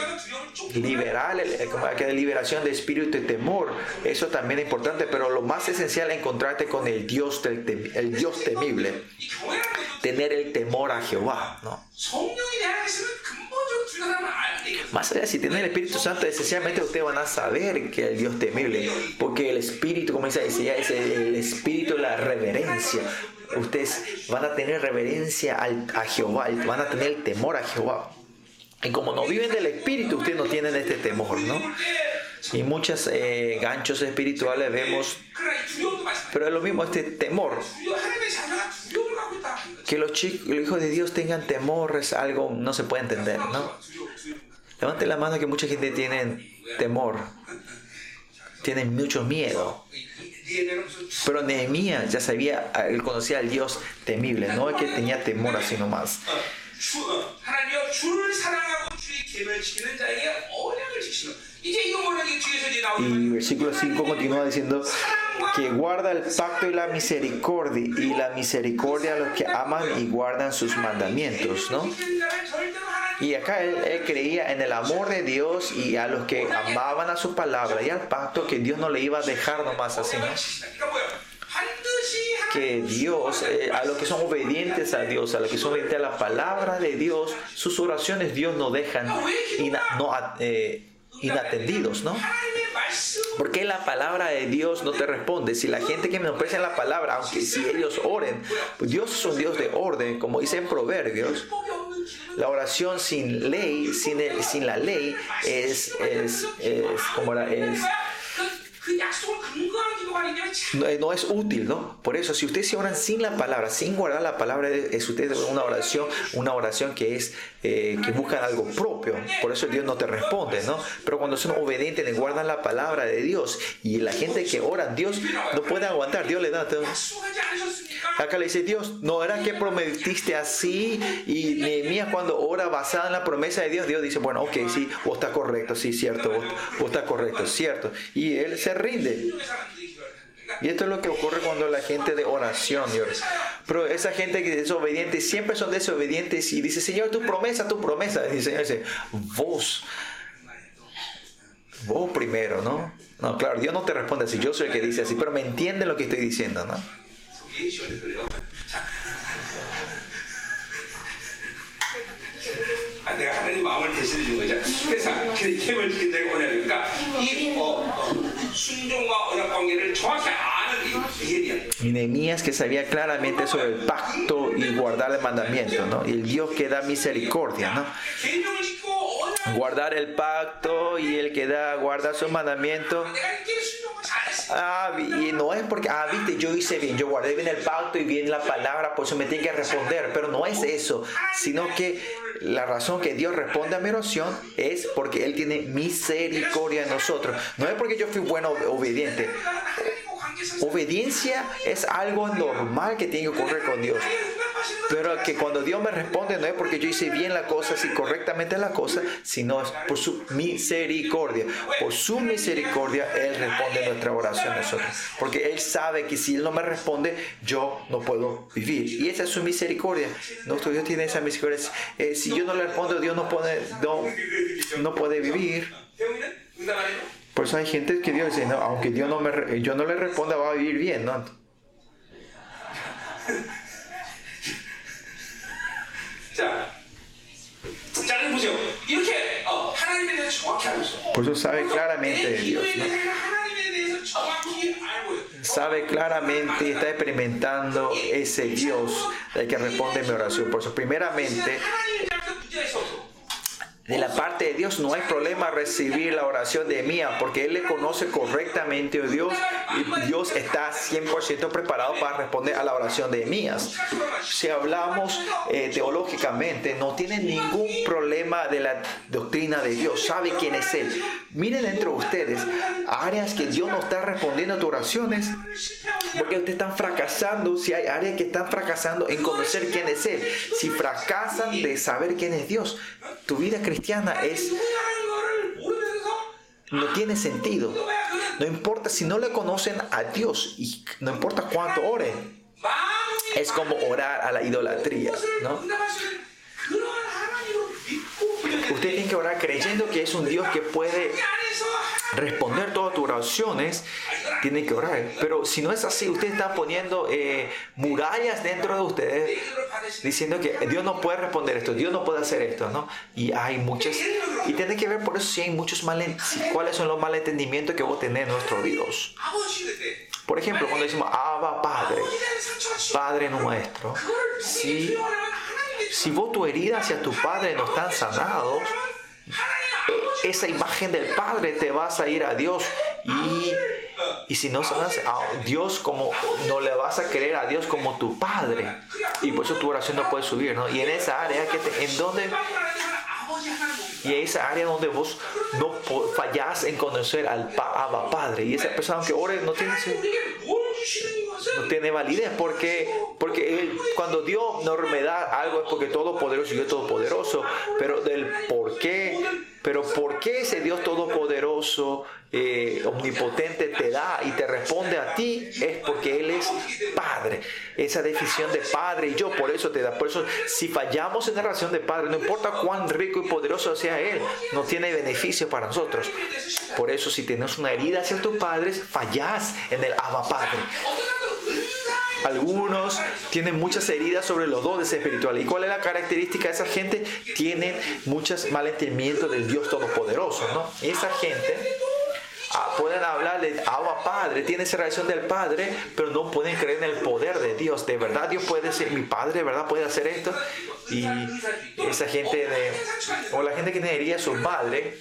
liberar, hay que liberación de espíritu y temor. Eso también es importante, pero lo más esencial es encontrarte con el Dios, el Dios temible. Tener el temor a Jehová, ¿no? Más allá, si tienen el Espíritu Santo, esencialmente ustedes van a saber que el Dios temible, porque el Espíritu, como dice, es el Espíritu de la reverencia. Ustedes van a tener reverencia a Jehová, van a tener temor a Jehová. Y como no viven del Espíritu, ustedes no tienen este temor, ¿no? Y muchos eh, ganchos espirituales vemos, pero es lo mismo este temor. Que los, chicos, hijos de Dios tengan temor es algo no se puede entender, ¿no? Levante la mano que mucha gente tiene temor, tienen mucho miedo. Pero Nehemías ya sabía, él conocía al Dios temible, no es que tenía temor así nomás. Y versículo 5 continúa diciendo que guarda el pacto y la misericordia y la misericordia a los que aman y guardan sus mandamientos, ¿no? Y acá él, creía en el amor de Dios y a los que amaban a su palabra y al pacto que Dios no le iba a dejar nomás así, ¿no? que Dios, eh, a los que son obedientes a Dios, a los que son obedientes a la palabra de Dios, sus oraciones Dios no dejan y no, eh, inatendidos, ¿no? Porque la palabra de Dios no te responde. Si la gente que menosprecia la palabra, aunque si ellos oren, pues Dios es un Dios de orden, como dice Proverbios. La oración sin ley, sin, sin la ley, es, es, como la, es no, es útil, ¿no? Por eso, si ustedes se oran sin la palabra, sin guardar la palabra, es usted una oración, una oración que es eh, que buscan algo propio. Por eso Dios no te responde, ¿no? Pero cuando son obedientes y guardan la palabra de Dios y la gente que ora, Dios no puede aguantar, Dios le da. Acá le dice Dios, no era que prometiste así y Nehemías cuando ora basada en la promesa de Dios, Dios dice, bueno, ok, sí, vos está correcto, sí, cierto, vos, vos está correcto, cierto. Y él se rinde. Y esto es lo que ocurre cuando la gente de oración, Dios. Pero esa gente que es desobediente, siempre son desobedientes y dice, Señor, tu promesa, tu promesa. Y el Señor dice, vos, vos primero, ¿no? No, claro, Dios no te responde así, yo soy el que dice así, pero me entiende lo que estoy diciendo, ¿no? 순종과 언약 관계를 정확히 아는 y Nehemías que sabía claramente sobre el pacto y guardar el mandamiento, ¿no? Y el Dios que da misericordia, ¿no? Guardar el pacto y el que da guardar su mandamiento. Ah, y no es porque, ah, viste, yo hice bien, yo guardé bien el pacto y bien la palabra, por eso me tiene que responder. Pero no es eso, sino que la razón que Dios responde a mi oración es porque Él tiene misericordia en nosotros. No es porque yo fui bueno obediente. Obediencia es algo normal que tiene que ocurrir con Dios. Pero que cuando Dios me responde no es porque yo hice bien la cosa, si correctamente la cosa, sino es por su misericordia. Por su misericordia Él responde nuestra oración a nosotros. Porque Él sabe que si Él no me responde, yo no puedo vivir. Y esa es su misericordia. Nuestro Dios tiene esa misericordia. Eh, si yo no le respondo, Dios no puede, no, no puede vivir. Por eso hay gente que Dios dice, no, aunque Dios no me, yo no le responda, va a vivir bien, ¿no? Por eso sabe claramente de Dios. ¿no? Sabe claramente, está experimentando ese Dios del que responde mi oración. Por eso, primeramente, de la parte de Dios no hay problema recibir la oración de Mía porque Él le conoce correctamente a Dios y Dios está 100% preparado para responder a la oración de Mías. Si hablamos eh, teológicamente, no tiene ningún problema de la doctrina de Dios, sabe quién es Él. Miren dentro de ustedes áreas que Dios no está respondiendo a tus oraciones porque ustedes están fracasando, si hay áreas que están fracasando en conocer quién es Él, si fracasan de saber quién es Dios, tu vida cristiana es no tiene sentido. No importa si no le conocen a Dios y no importa cuánto oren. Es como orar a la idolatría, ¿no? Usted tiene que orar creyendo que es un Dios que puede responder todas tus oraciones, tiene que orar. Pero si no es así, usted está poniendo eh, murallas dentro de ustedes diciendo que Dios no puede responder esto, Dios no puede hacer esto, ¿no? Y hay muchas, y tiene que ver por eso si hay muchos malentendidos, cuáles son los malentendimientos que vos tenés en nuestro Dios. Por ejemplo, cuando decimos Abba Padre, Padre nuestro, si, si vos tu herida hacia tu Padre no están sanados, esa imagen del Padre te vas a ir a Dios. Y, y si no sanas a Dios como no le vas a querer a Dios como tu Padre. Y por eso tu oración no puede subir, ¿no? Y en esa área que en donde y esa área donde vos no fallás en conocer al Abba Padre. Y esa persona que ore no tiene no tiene validez porque porque él, cuando Dios nos me da algo es porque todo poderoso y yo todopoderoso pero del por qué pero ¿por qué ese Dios todopoderoso, eh, omnipotente te da y te responde a ti? Es porque Él es Padre. Esa definición de Padre y yo, por eso te da. Por eso, si fallamos en la relación de Padre, no importa cuán rico y poderoso sea Él, no tiene beneficio para nosotros. Por eso, si tienes una herida hacia tus padres, fallás en el Abba Padre. Algunos tienen muchas heridas sobre los dones espirituales. ¿Y cuál es la característica de esa gente? Tienen muchos malentendimientos del Dios Todopoderoso, ¿no? Esa gente ah, pueden hablar de agua Padre, tiene esa relación del Padre, pero no pueden creer en el poder de Dios. De verdad Dios puede decir, mi Padre de verdad puede hacer esto. Y esa gente de, o la gente que tiene heridas a su padre,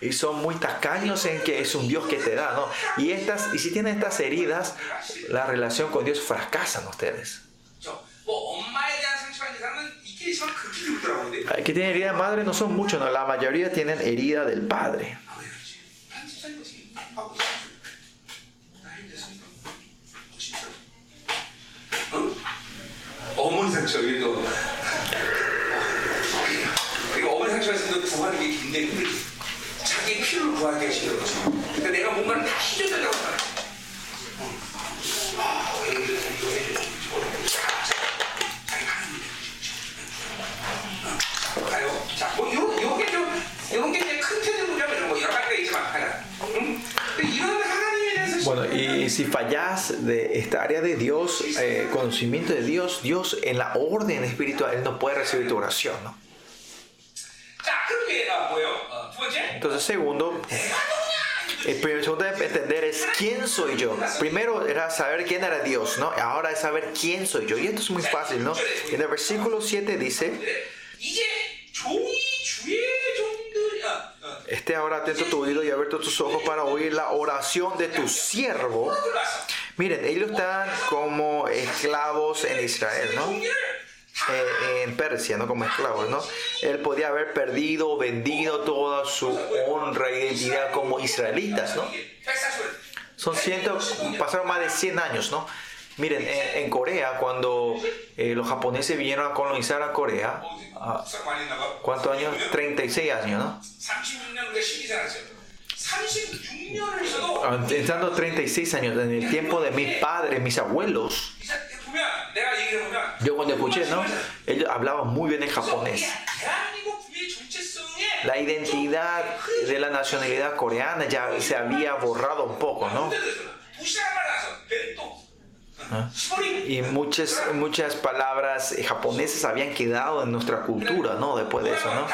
y son muy tacaños en que es un Dios que te da, ¿no? Y, estas, y si tienen estas heridas, la relación con Dios fracasan ustedes. Que tienen herida de madre no son muchos, ¿no? la mayoría tienen herida del padre. 피를 구하게 하시는 거죠. 그러니까 내가 뭔가를 다 해줘야 된다고 Bueno, y si fallas de esta área de Dios, eh, conocimiento de Dios, Dios en la orden espiritual, Él no puede recibir tu oración, ¿no? Entonces, segundo, el primer, segundo de entender es quién soy yo. Primero era saber quién era Dios, ¿no? Ahora es saber quién soy yo. Y esto es muy fácil, ¿no? En el versículo 7 dice, esté ahora atento tu oído y abierto tus ojos para oír la oración de tu siervo. Miren, ellos están como esclavos en Israel, ¿no? Eh, en Persia, ¿no? Como esclavos, ¿no? Él podía haber perdido, vendido toda su honra y identidad como israelitas, ¿no? Son cientos, pasaron más de 100 años, ¿no? Miren, en, Corea, cuando eh, los japoneses vinieron a colonizar a Corea, ah, ¿cuántos años? 36 años, ¿no? Entrando 36 años, en el tiempo de mis padres, mis abuelos, yo cuando escuché, ¿no? Ellos hablaban muy bien en japonés. La identidad de la nacionalidad coreana ya se había borrado un poco, ¿no? ¿Ah? Y muchas, muchas palabras japonesas habían quedado en nuestra cultura, ¿no? Después de eso, ¿no?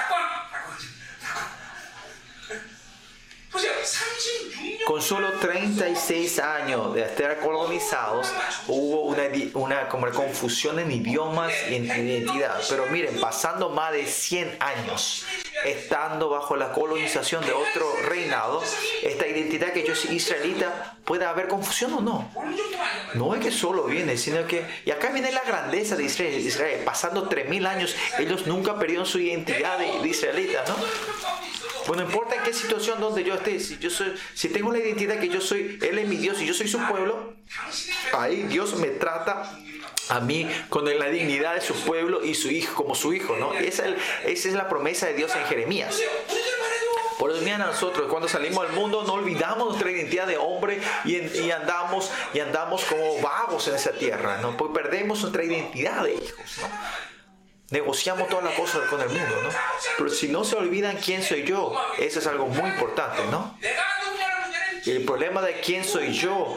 Con solo 36 años de estar colonizados, hubo una, una como confusión en idiomas y en identidad. Pero miren, pasando más de 100 años, estando bajo la colonización de otro reinado, esta identidad que yo soy israelita, ¿puede haber confusión o no? No es que solo viene, sino que, y acá viene la grandeza de Israel, Israel pasando 3.000 años, ellos nunca perdieron su identidad de, de israelita, ¿no? Pues no importa en qué situación donde yo esté, si yo soy, si tengo la identidad que yo soy, Él es mi Dios y yo soy su pueblo, ahí Dios me trata a mí con la dignidad de su pueblo y su hijo como su hijo, ¿no? Esa es, esa es la promesa de Dios en Jeremías. Por eso mira nosotros cuando salimos al mundo no olvidamos nuestra identidad de hombre y, y, andamos y andamos como vagos en esa tierra, ¿no? Porque perdemos nuestra identidad de hijos, ¿no? Negociamos todas las cosas con el mundo, ¿no? Pero si no se olvidan quién soy yo, eso es algo muy importante, ¿no? El problema de quién soy yo,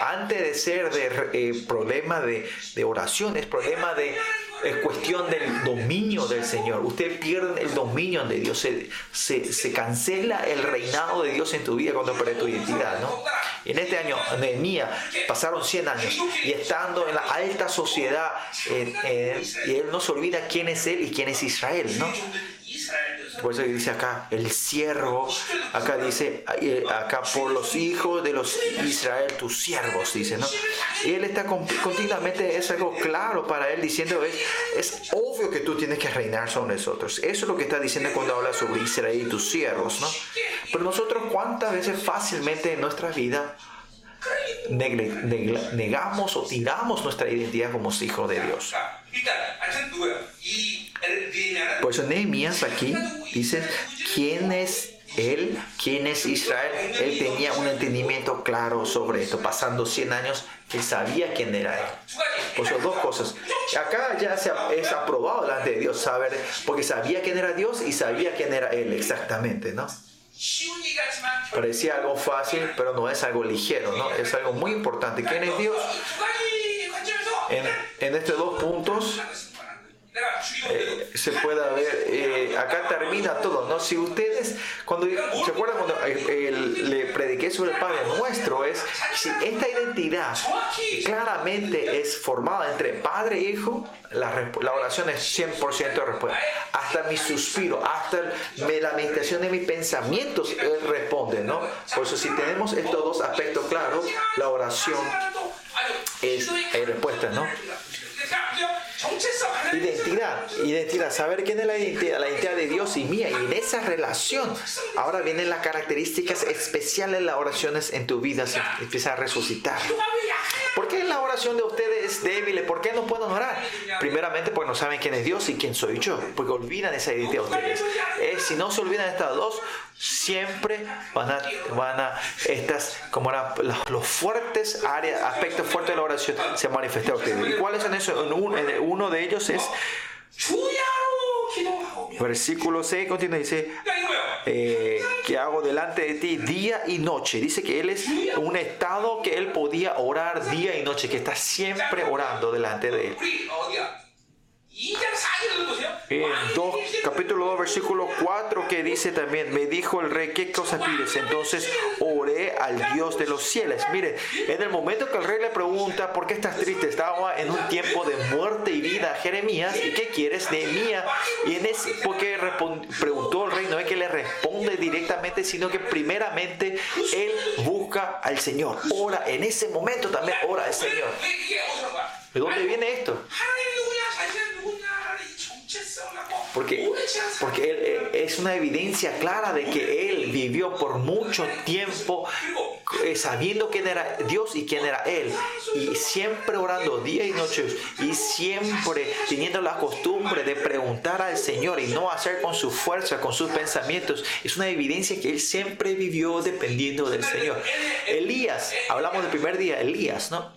antes de ser de eh, problema de, de oración, es problema de es cuestión del dominio del Señor. Usted pierde el dominio de Dios. Se, se, se, cancela el reinado de Dios en tu vida cuando pierdes tu identidad. ¿no? En este año, Nehemías, pasaron 100 años y estando en la alta sociedad, y él no se olvida quién es él y quién es Israel. ¿no? Por eso dice acá, el siervo, acá dice, eh, acá por los hijos de los Israel, tus siervos, dice, ¿no? Y él está continuamente, es algo claro para él diciendo, es, obvio que tú tienes que reinar sobre nosotros. Eso es lo que está diciendo cuando habla sobre Israel y tus siervos, ¿no? Pero nosotros cuántas veces fácilmente en nuestra vida negamos o tiramos nuestra identidad como hijos de Dios. Por eso Nehemías aquí dice, ¿quién es él? ¿Quién es Israel? Él tenía un entendimiento claro sobre esto. Pasando 100 años, él sabía quién era él. Por eso dos cosas. Acá ya se es aprobado delante de Dios saber, porque sabía quién era Dios y sabía quién era él exactamente, ¿no? Parecía algo fácil, pero no es algo ligero, ¿no? Es algo muy importante. ¿Quién es Dios? En, en estos dos puntos eh, se pueda ver, eh, acá termina todo, ¿no? Si ustedes, cuando, ¿se acuerdan cuando eh, le prediqué sobre el Padre Nuestro? Es, si esta identidad claramente es formada entre Padre e Hijo, la, oración es 100% respuesta. Hasta mi suspiro, hasta la meditación de mis pensamientos, Él responde, ¿no? Por eso si tenemos estos dos aspectos claros, la oración es, respuesta, ¿no? Identidad, identidad, saber quién es la identidad, la identidad de Dios y mía. Y en esa relación, ahora vienen las características especiales de las oraciones en tu vida, se empieza a resucitar. ¿Por qué la oración de ustedes es débil? ¿Por qué no pueden orar? Primeramente porque no saben quién es Dios y quién soy yo, porque olvidan esa identidad de ustedes. si no se olvidan estas dos, siempre van a, van a estas, como era, los, fuertes áreas, aspectos fuertes de la oración se manifiestan a ustedes. ¿Y cuáles son esos? Uno de ellos es Versículo 6 continúa, dice, eh, que hago delante de ti día y noche. Dice que Él es un estado que Él podía orar día y noche, que está siempre orando delante de Él. En capítulo 2, versículo 4, que dice también, me dijo el rey, ¿qué cosa pides? Entonces oré al Dios de los cielos. Miren, en el momento que el rey le pregunta, ¿por qué estás triste? Estaba en un tiempo de muerte y vida Jeremías, ¿y qué quieres de mía? Y en ese, porque preguntó el rey, no es que le responde directamente, sino que primeramente él busca al Señor. Ora, en ese momento también ora al Señor. ¿De dónde viene esto? Porque, porque él, es una evidencia clara de que él vivió por mucho tiempo eh, sabiendo quién era Dios y quién era Él. Y siempre orando día y noche. Y siempre teniendo la costumbre de preguntar al Señor y no hacer con su fuerza, con sus pensamientos. Es una evidencia que él siempre vivió dependiendo del Señor. Elías, hablamos del primer día, Elías, ¿no?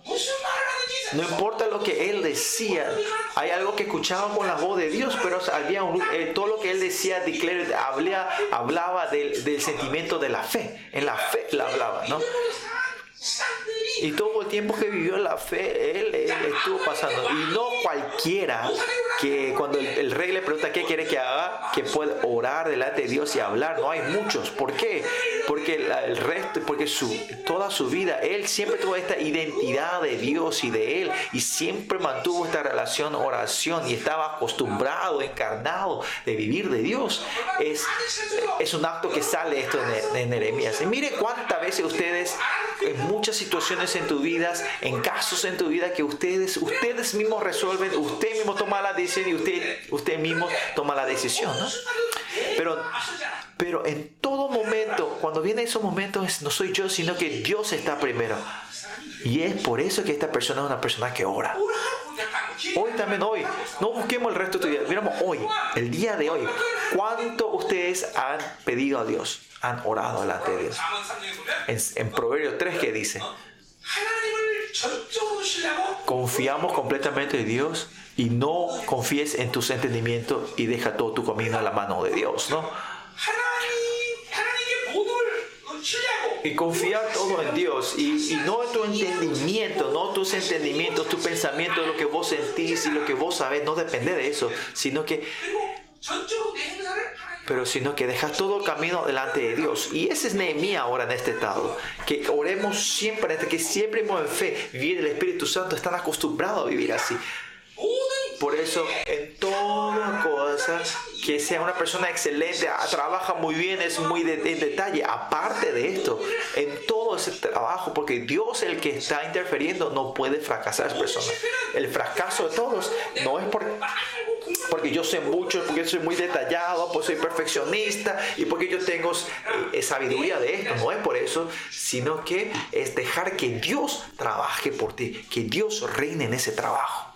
No importa lo que él decía, hay algo que escuchaba con la voz de Dios, pero había eh, todo lo que él decía, hablaba, hablaba del, del, sentimiento de la fe. En la fe la hablaba, ¿no? Y todo el tiempo que vivió la fe, él, estuvo pasando. Y no cualquiera que cuando el, rey le pregunta qué quiere que haga, que puede orar delante de Dios y hablar. No hay muchos. ¿Por qué? Porque el resto, porque su, toda su vida, él siempre tuvo esta identidad de Dios y de él. Y siempre mantuvo esta relación oración y estaba acostumbrado, encarnado de vivir de Dios. Es, es un acto que sale esto de, Jeremías. Y mire cuántas veces ustedes muchas situaciones en tu vida, en casos en tu vida que ustedes, ustedes mismos resuelven, usted mismo toma la decisión dicen y usted, usted mismo toma la decisión, ¿no? Pero, pero en todo momento, cuando vienen esos momentos, no soy yo, sino que Dios está primero. Y es por eso que esta persona es una persona que ora. Hoy también, hoy. No busquemos el resto de tu vida. Miramos hoy, el día de hoy. ¿Cuánto ustedes han pedido a Dios? Han orado delante de Dios. En, en Proverbio 3 que dice, confiamos completamente en Dios y no confíes en tus entendimientos y deja todo tu camino a la mano de Dios, ¿no? Y confía todo en Dios y, y no en tu entendimiento, no tus entendimientos, tu pensamiento, lo que vos sentís y lo que vos sabés, no depende de eso, sino que pero sino que dejas todo el camino delante de Dios. Y ese es Nehemías ahora en este estado. Que oremos siempre, que siempre en fe, vivir el Espíritu Santo, están acostumbrados a vivir así. Por eso, en toda cosa, que sea una persona excelente, ah, trabaja muy bien, es muy en detalle. Aparte de esto, en todo ese trabajo, porque Dios el que está interfiriendo no puede fracasar a esa persona. El fracaso de todos no es por, porque yo sé mucho, porque soy muy detallado, porque soy perfeccionista y porque yo tengo eh, sabiduría de esto. No es por eso, sino que es dejar que Dios trabaje por ti, que Dios reine en ese trabajo.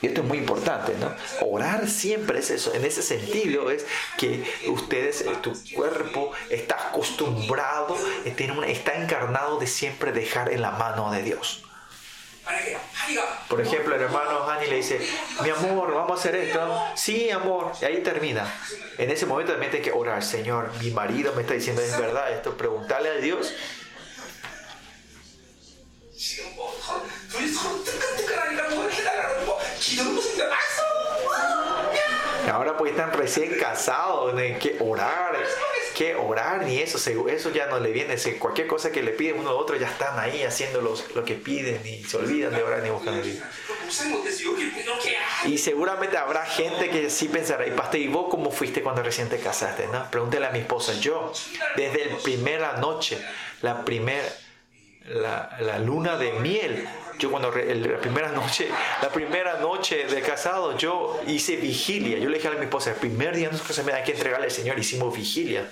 Y esto es muy importante, ¿no? Orar siempre es eso. En ese sentido es que ustedes, eh, tu cuerpo está acostumbrado, eh, está encarnado de siempre dejar en la mano de Dios. Por ejemplo, el hermano Hani le dice, mi amor, vamos a hacer esto. Sí, amor. Y ahí termina. En ese momento también hay que orar, Señor, mi marido me está diciendo, es verdad esto, preguntarle a Dios. Ahora pues están recién casados, tienen que orar, que orar ni eso, eso ya no le viene, cualquier cosa que le piden uno a otro ya están ahí haciendo lo que piden y se olvidan de orar ni buscar a Dios. Y seguramente habrá gente que sí pensará, y pastor, ¿y vos cómo fuiste cuando recién te casaste? No? Pregúntale a mi esposa, yo, desde la primera noche, la primera, la luna de miel, yo cuando re, la primera noche, la primera noche de casado, yo hice vigilia. Yo le dije a mi esposa, el primer día nosotros se me hay que entregarle al Señor, hicimos vigilia.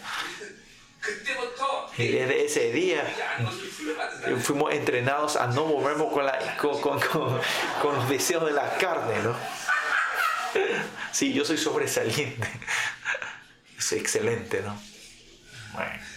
Y desde ese día fuimos entrenados a no movernos con, los deseos de la carne, ¿no? Sí, yo soy sobresaliente. Es excelente, ¿no? Bueno.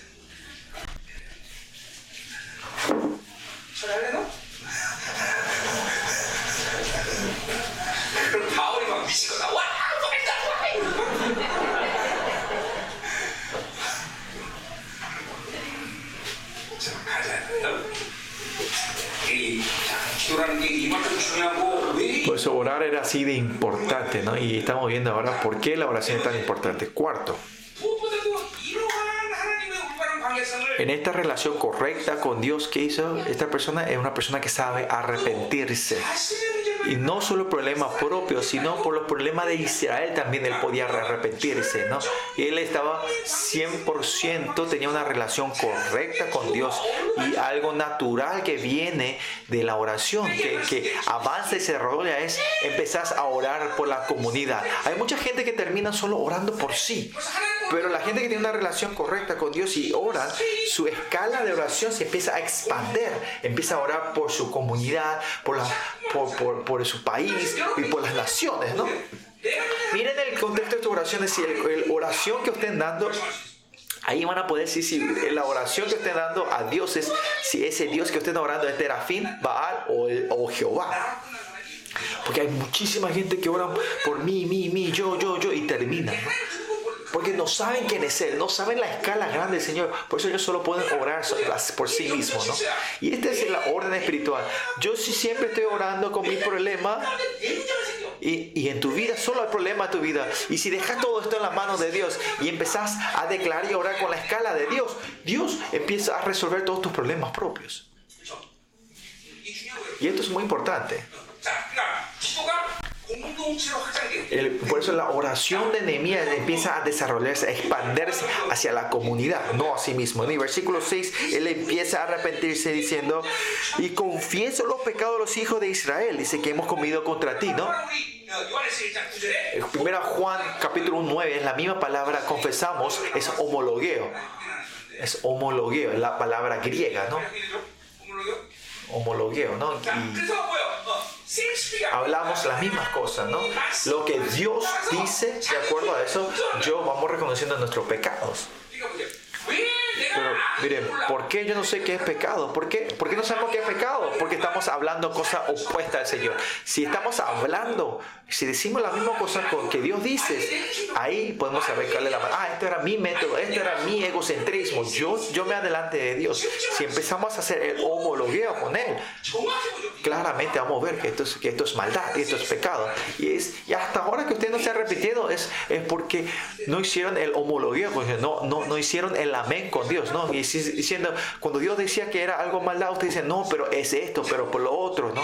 Por eso pues orar era así de importante, ¿no? Y estamos viendo ahora por qué la oración es tan importante. Cuarto, en esta relación correcta con Dios que hizo, esta persona es una persona que sabe arrepentirse y no solo problemas propios, sino por los problemas de Israel también él podía arrepentirse, ¿no? Él estaba 100%, tenía una relación correcta con Dios y algo natural que viene de la oración, que, que avanza y se desarrolla es empezar a orar por la comunidad. Hay mucha gente que termina solo orando por sí, pero la gente que tiene una relación correcta con Dios y ora, su escala de oración se empieza a expandir, empieza a orar por su comunidad, por la... por, por, por su país y por las naciones, ¿no? Miren el contexto de tu oración, es decir, el, el oración que estén dando, ahí van a poder decir si la oración que estén dando a Dios es, si ese Dios que estén orando es Terafín, Baal o, el- o Jehová. Porque hay muchísima gente que ora por mí, mí, mí, yo, yo, yo y termina. ¿no? Porque no saben quién es Él, no saben la escala grande del Señor. Por eso ellos solo pueden orar por sí mismos. ¿no? Y esta es la orden espiritual. Yo sí siempre estoy orando con mi problema. Y, y, en tu vida, solo el problema de tu vida. Y si dejas todo esto en las manos de Dios y empezás a declarar y orar con la escala de Dios, Dios empieza a resolver todos tus problemas propios. Y esto es muy importante. Por eso la oración de Nehemías empieza a desarrollarse, a expandirse hacia la comunidad, no a sí mismo. En el versículo 6, él empieza a arrepentirse diciendo, y confieso los pecados de los hijos de Israel, dice que hemos comido contra ti, ¿no? Eh, primera Juan capítulo 9 es la misma palabra, confesamos, es homologueo. Es homologueo, es la palabra griega, ¿no? Homologueo, ¿no? Y, hablamos las mismas cosas, ¿no? Lo que Dios dice, de acuerdo a eso, yo vamos reconociendo nuestros pecados. Miren, ¿por qué yo no sé qué es pecado? ¿Por qué? ¿Por qué no sabemos qué es pecado? Porque estamos hablando cosas opuestas al Señor. Si estamos hablando, si decimos la misma cosa que Dios dice, ahí podemos saber cuál es la Ah, esto era mi método, esto era mi egocentrismo. Yo, yo me adelante de Dios. Si empezamos a hacer el homologueo con Él, claramente vamos a ver que esto es, que esto es maldad y esto es pecado. Y, es, y hasta ahora que usted no se ha repitido es, es porque no hicieron el homologueo, no, no, no hicieron el amén con Dios. ¿no? Y diciendo, cuando Dios decía que era algo maldad, usted dice, no, pero es esto, pero por lo otro, ¿no?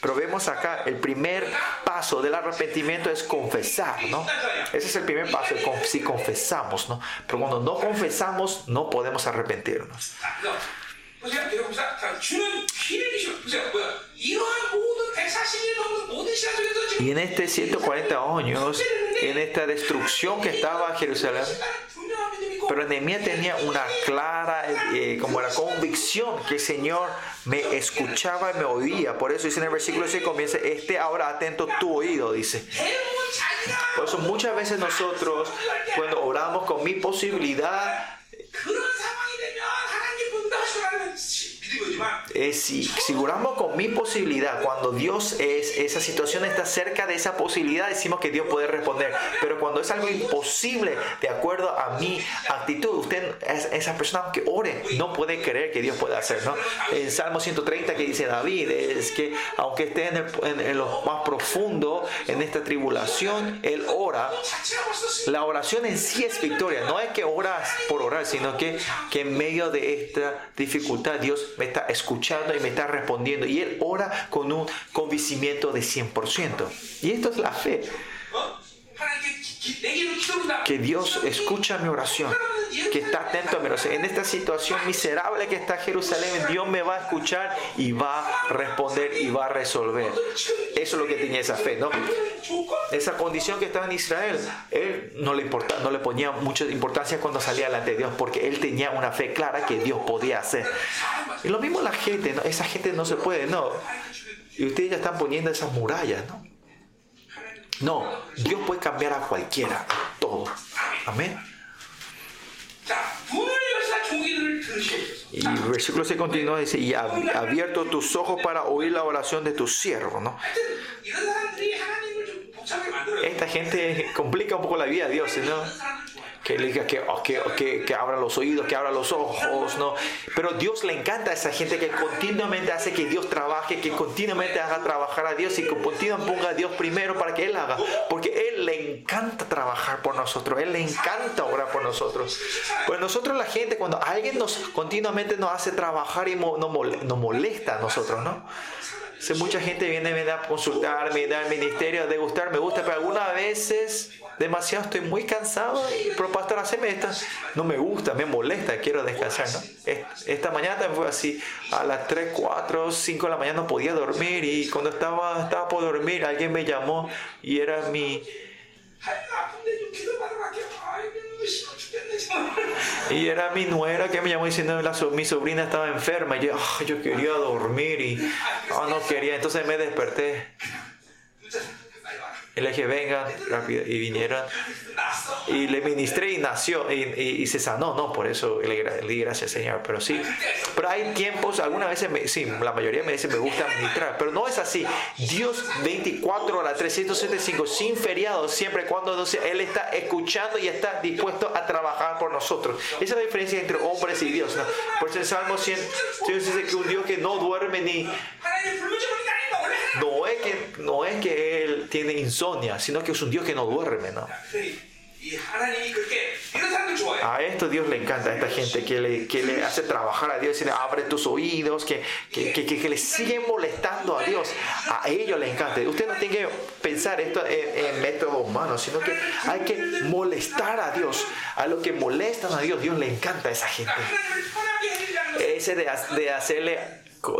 Pero vemos acá, el primer paso del arrepentimiento es confesar, ¿no? Ese es el primer paso, si confesamos, ¿no? Pero cuando no confesamos, no podemos arrepentirnos. Y en este 140 años, en esta destrucción que estaba Jerusalén, pero Nehemías tenía una clara eh, como convicción que el Señor me escuchaba y me oía. Por eso dice en el versículo 6 comienza, este ahora atento tu oído, dice. Por eso muchas veces nosotros cuando oramos con mi posibilidad, es si, si con mi posibilidad, cuando Dios es, esa situación está cerca de esa posibilidad, decimos que Dios puede responder. Pero cuando es algo imposible, de acuerdo a mi actitud, usted, esa persona que ore, no puede creer que Dios puede hacer, ¿no? En Salmo 130 que dice David, es que aunque esté en, en lo más profundo, en esta tribulación, él ora. La oración en sí es victoria, no es que oras por orar, sino que, que en medio de esta dificultad Dios me está escuchando y me está respondiendo. Y Él ora con un convencimiento de 100%. Y esto es la fe. Que Dios escucha mi oración, que está atento a mi oración. En esta situación miserable que está Jerusalén, Dios me va a escuchar y va a responder y va a resolver. Eso es lo que tenía esa fe, ¿no? Esa condición que estaba en Israel, él no le, importa, no le ponía mucha importancia cuando salía delante de Dios, porque él tenía una fe clara que Dios podía hacer. Y lo mismo la gente, ¿no? esa gente no se puede, no. Y ustedes ya están poniendo esas murallas, ¿no? No, Dios puede cambiar a cualquiera, todo. Amén. Y el versículo se continúa, dice, y abierto tus ojos para oír la oración de tu siervo, ¿no? Esta gente complica un poco la vida a Dios, ¿no? Que le diga oh, que, que, que, abra los oídos, que abra los ojos, ¿no? Pero Dios le encanta a esa gente que continuamente hace que Dios trabaje, que continuamente haga trabajar a Dios y que continuamente ponga a Dios primero para que Él haga. Porque Él le encanta trabajar por nosotros, Él le encanta orar por nosotros. Pues nosotros la gente, cuando alguien nos continuamente nos hace trabajar y nos molesta a nosotros, ¿no? Si mucha gente viene, viene a consultarme, da al ministerio, a degustar, me gusta, pero algunas veces demasiado, estoy muy cansado, pero pastor, haceme. No me gusta, me molesta, quiero descansar, ¿no? Esta mañana también fue así, a las 3, 4, 5 de la mañana no podía dormir y cuando estaba, estaba por dormir alguien me llamó y era mi... Y era mi nuera que me llamó diciendo mi sobrina estaba enferma. Y yo, ah, yo quería dormir y oh, no quería. Entonces me desperté. Y le dije, venga, rápido. Y vinieron. Y le ministré y nació. Y, se sanó. No, por eso le, di gracias, Señor. Pero sí. Pero hay tiempos, algunas veces, me, sí, la mayoría me dice, me gusta ministrar. Pero no es así. Dios 24 horas, 375, sin feriado, siempre cuando Él está escuchando y está dispuesto a trabajar por nosotros. Esa es la diferencia entre hombres y Dios. Por eso en Salmo 100, Dios dice que un Dios que no duerme ni no es que, no es que él tiene sino que es un Dios que no duerme, ¿no? A esto Dios le encanta, a esta gente que le, que le hace trabajar a Dios y le abre tus oídos, que, que, que, le sigue molestando a Dios. A ellos le encanta. Usted no tiene que pensar esto en, en método humano, sino que hay que molestar a Dios. A lo que molestan a Dios, Dios le encanta a esa gente. Ese de, hacerle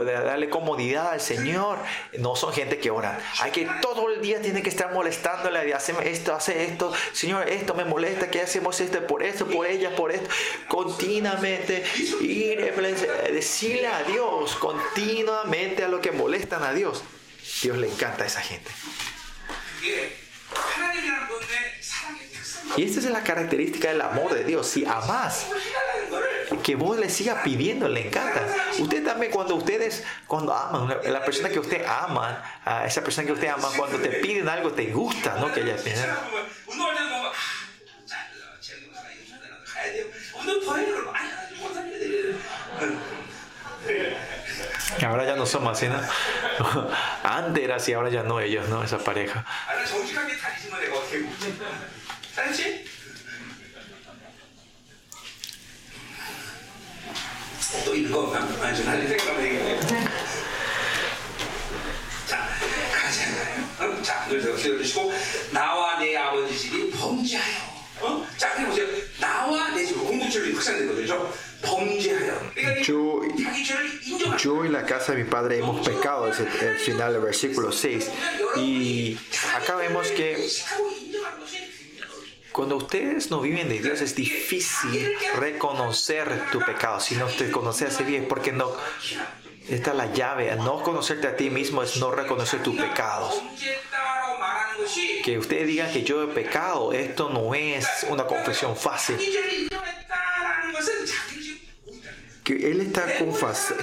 darle comodidad al Señor. No son gente que ora. Hay que todo el día tiene que estar molestándole, hace esto, hace esto, Señor, esto me molesta, que hacemos esto por esto, por ella, por esto. Continuamente ir, decirle a Dios, continuamente a lo que molestan a Dios. Dios le encanta a esa gente. Y esta es la característica del amor de Dios. Si amas, que vos le sigas pidiendo, le encanta. Usted también, cuando ustedes, cuando aman, la persona que usted ama, a esa persona que usted ama, cuando te piden algo, te gusta, ¿no? Que ella pida. Ahora ya no somos así, ¿no? Antes era así, ahora ya no ellos, ¿no? Esa pareja. 자, 그래서 기다리시고 나와 내 아버지 집이 범죄하여. 어? 자, 그래 보세요. 나와 내 집, 공동체로 확산된 거죠. 범죄하여. Yo, yo y la casa de mi padre hemos pecado, es el, el final del versículo 6. Y acá vemos que cuando ustedes no viven de Dios es difícil reconocer tu pecado. Si no te conoces así bien, porque no. Esta es la llave. No conocerte a ti mismo es no reconocer tus pecados. Que ustedes digan que yo he pecado, esto no es una confesión fácil. Que Él está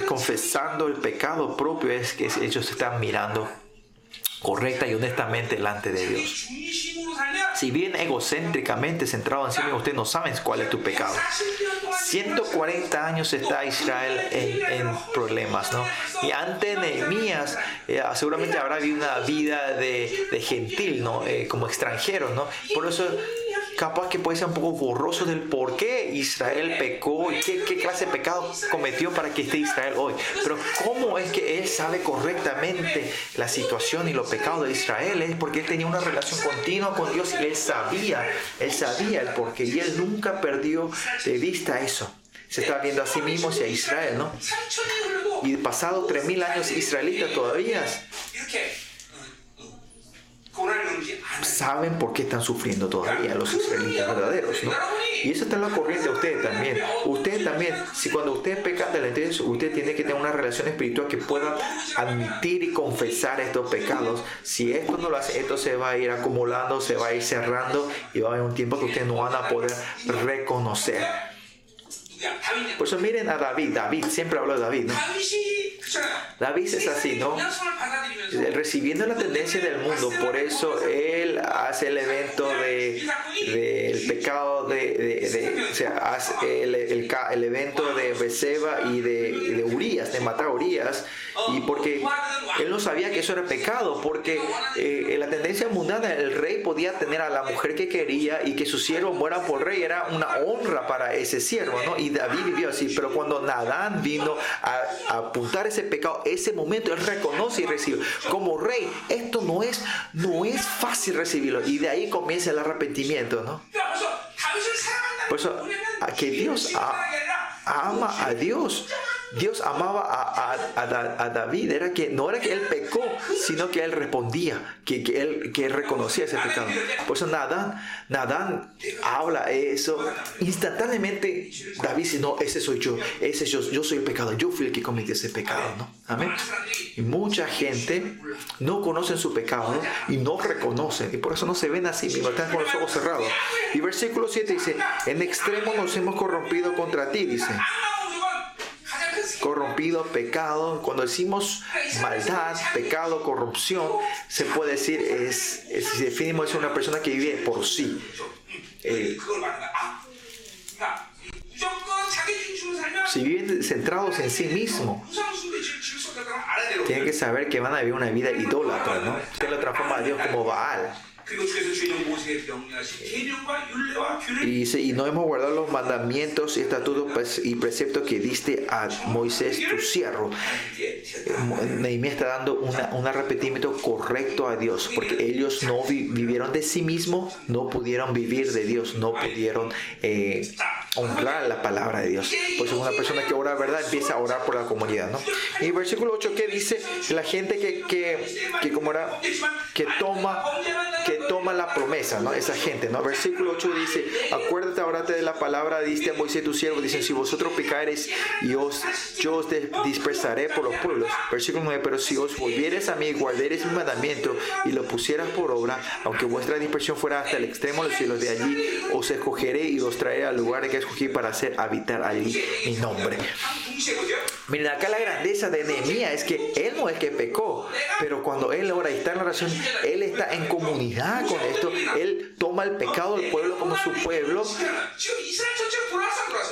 confesando el pecado propio, es que ellos están mirando correcta y honestamente delante de Dios. Si bien egocéntricamente centrado en sí mismo, ustedes no saben cuál es tu pecado. 140 años está Israel en, problemas, ¿no? Y ante Nehemías, eh, seguramente habrá habido una vida de, gentil, ¿no? Eh, como extranjero, ¿no? Por eso capaz que puede ser un poco borroso del por qué Israel pecó y qué, qué, clase de pecado cometió para que esté Israel hoy. Pero cómo es que él sabe correctamente la situación y los pecados de Israel es porque él tenía una relación continua con Dios y él sabía, él sabía el porqué y él nunca perdió de vista eso. Se está viendo a sí mismo y a Israel, ¿no? Y pasado 3.000 años israelitas todavía saben por qué están sufriendo todavía los israelitas verdaderos, ¿no? Y eso está en la corriente de ustedes también. Ustedes también, si cuando ustedes pecan delante de Dios, usted tiene que tener una relación espiritual que pueda admitir y confesar estos pecados. Si esto no lo hace, esto se va a ir acumulando, se va a ir cerrando y va a haber un tiempo que ustedes no van a poder reconocer. Por eso miren a David, David, siempre hablo de David, ¿no? David es así, ¿no? Recibiendo la tendencia del mundo, por eso él hace el evento del de, pecado de, o sea, hace el, el, evento de Beseba y de, de Urias, de matar a Urias, y porque él no sabía que eso era pecado, porque eh, en la tendencia mundana el rey podía tener a la mujer que quería y que su siervo muera por rey, era una honra para ese siervo, ¿no? Y David vivió así, pero cuando Nadán vino a, a apuntar ese pecado, ese momento él reconoce y recibe. Como rey, esto no es, no es fácil recibirlo. Y de ahí comienza el arrepentimiento, ¿no? Por eso, a que Dios ama a Dios Dios amaba a, David, era que no era que él pecó, sino que él respondía, que, él, que reconocía ese pecado. Por eso Nadán, Nadán habla eso instantáneamente. David dice, no, ese soy yo, ese yo, yo soy el pecado, yo fui el que cometí ese pecado, ¿no? Amén. Y mucha gente no conoce su pecado y no reconocen, y por eso no se ven así mismo, están con los ojos cerrados. Y versículo 7 dice, en extremo nos hemos corrompido contra ti, dice corrompido, pecado. Cuando decimos maldad, pecado, corrupción, se puede decir, es, si definimos es una persona que vive por sí. Eh, si viven centrados en sí mismos, tienen que saber que van a vivir una vida idólatra, ¿no? Usted lo transforma a Dios como Baal. Y, no hemos guardado los mandamientos, estatutos pues, y preceptos que diste a Moisés, tu siervo. Nehemías está dando un arrepentimiento correcto a Dios, porque ellos no vivieron de sí mismos, no pudieron vivir de Dios, no pudieron eh, honrar la palabra de Dios. Pues una persona que ora verdad empieza a orar por la comunidad. ¿no? Y versículo 8 que dice, la gente que, que, que como era, que toma que toma la promesa, ¿no? Esa gente, ¿no? Versículo 8 dice, acuérdate ahora de la palabra, diste a Moisés tu siervo, dicen, si vosotros picareis y os, yo os dispersaré por los pueblos. Versículo 9, pero si os volvieres a mí y guardaréis mi mandamiento y lo pusieras por obra, aunque vuestra dispersión fuera hasta el extremo de los cielos, de allí os escogeré y os traeré al lugar que escogí para hacer habitar allí mi nombre. Miren, acá la grandeza de Nehemías es que él no es que pecó, pero cuando él ora y está en la él está en comunidad con esto, él toma el pecado del pueblo como su pueblo.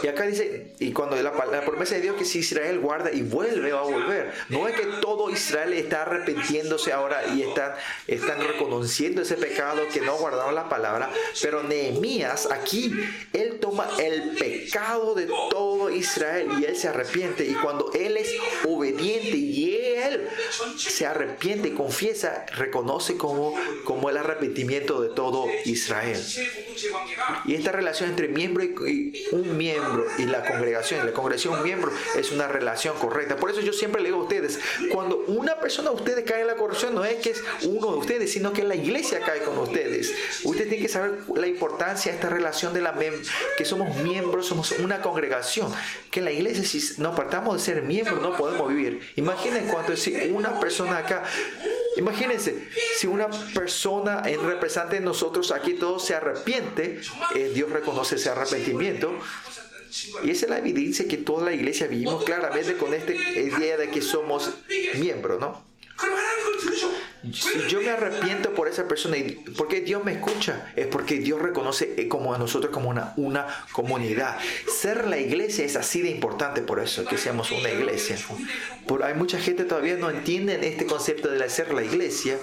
Y acá dice, y cuando la, promesa de Dios que si Israel guarda y vuelve, va a volver. No es que todo Israel está arrepintiéndose ahora y están, están reconociendo ese pecado que no guardaron la palabra, pero Nehemías aquí, él toma el pecado de todo Israel y él se arrepiente. Y cuando él es obediente y él se arrepiente y confiesa, reconoce como, como el arrepentimiento de todo Israel. Y esta relación entre miembro y, un miembro y la congregación, la congregación un miembro es una relación correcta. Por eso yo siempre le digo a ustedes, cuando una persona de ustedes cae en la corrupción, no es que es uno de ustedes, sino que la iglesia cae con ustedes. Ustedes tienen que saber la importancia de esta relación de la que somos miembros, somos una congregación. Que la iglesia, si nos apartamos de ser miembros, no podemos vivir. Imaginen cuánto si una persona acá Imagínense, si una persona en representante de nosotros aquí todo se arrepiente, eh, Dios reconoce ese arrepentimiento. Y esa es la evidencia que toda la iglesia vivimos claramente con esta idea de que somos miembros, ¿no? Si yo me arrepiento por esa persona, y porque Dios me escucha? Es porque Dios reconoce eh, como a nosotros como una, una comunidad. Ser la iglesia es así de importante por eso, que seamos una iglesia. Por, hay mucha gente todavía no entiende este concepto de ser la iglesia.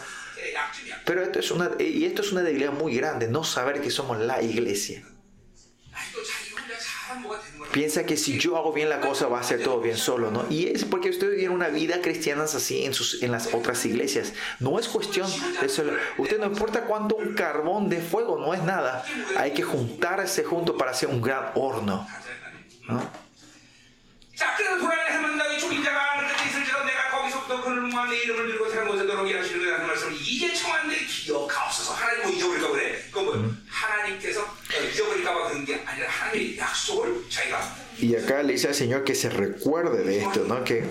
Pero esto es una, y esto es una debilidad muy grande, no saber que somos la iglesia piensa que si yo hago bien la cosa va a ser todo bien solo, ¿no? Y es porque usted vive una vida cristiana así en, sus, en las otras iglesias. No es cuestión de solo. Usted no importa cuánto un carbón de fuego, no es nada. Hay que juntarse juntos para hacer un gran horno. ¿no? Y acá le dice al Señor que se recuerde de esto, ¿no? Que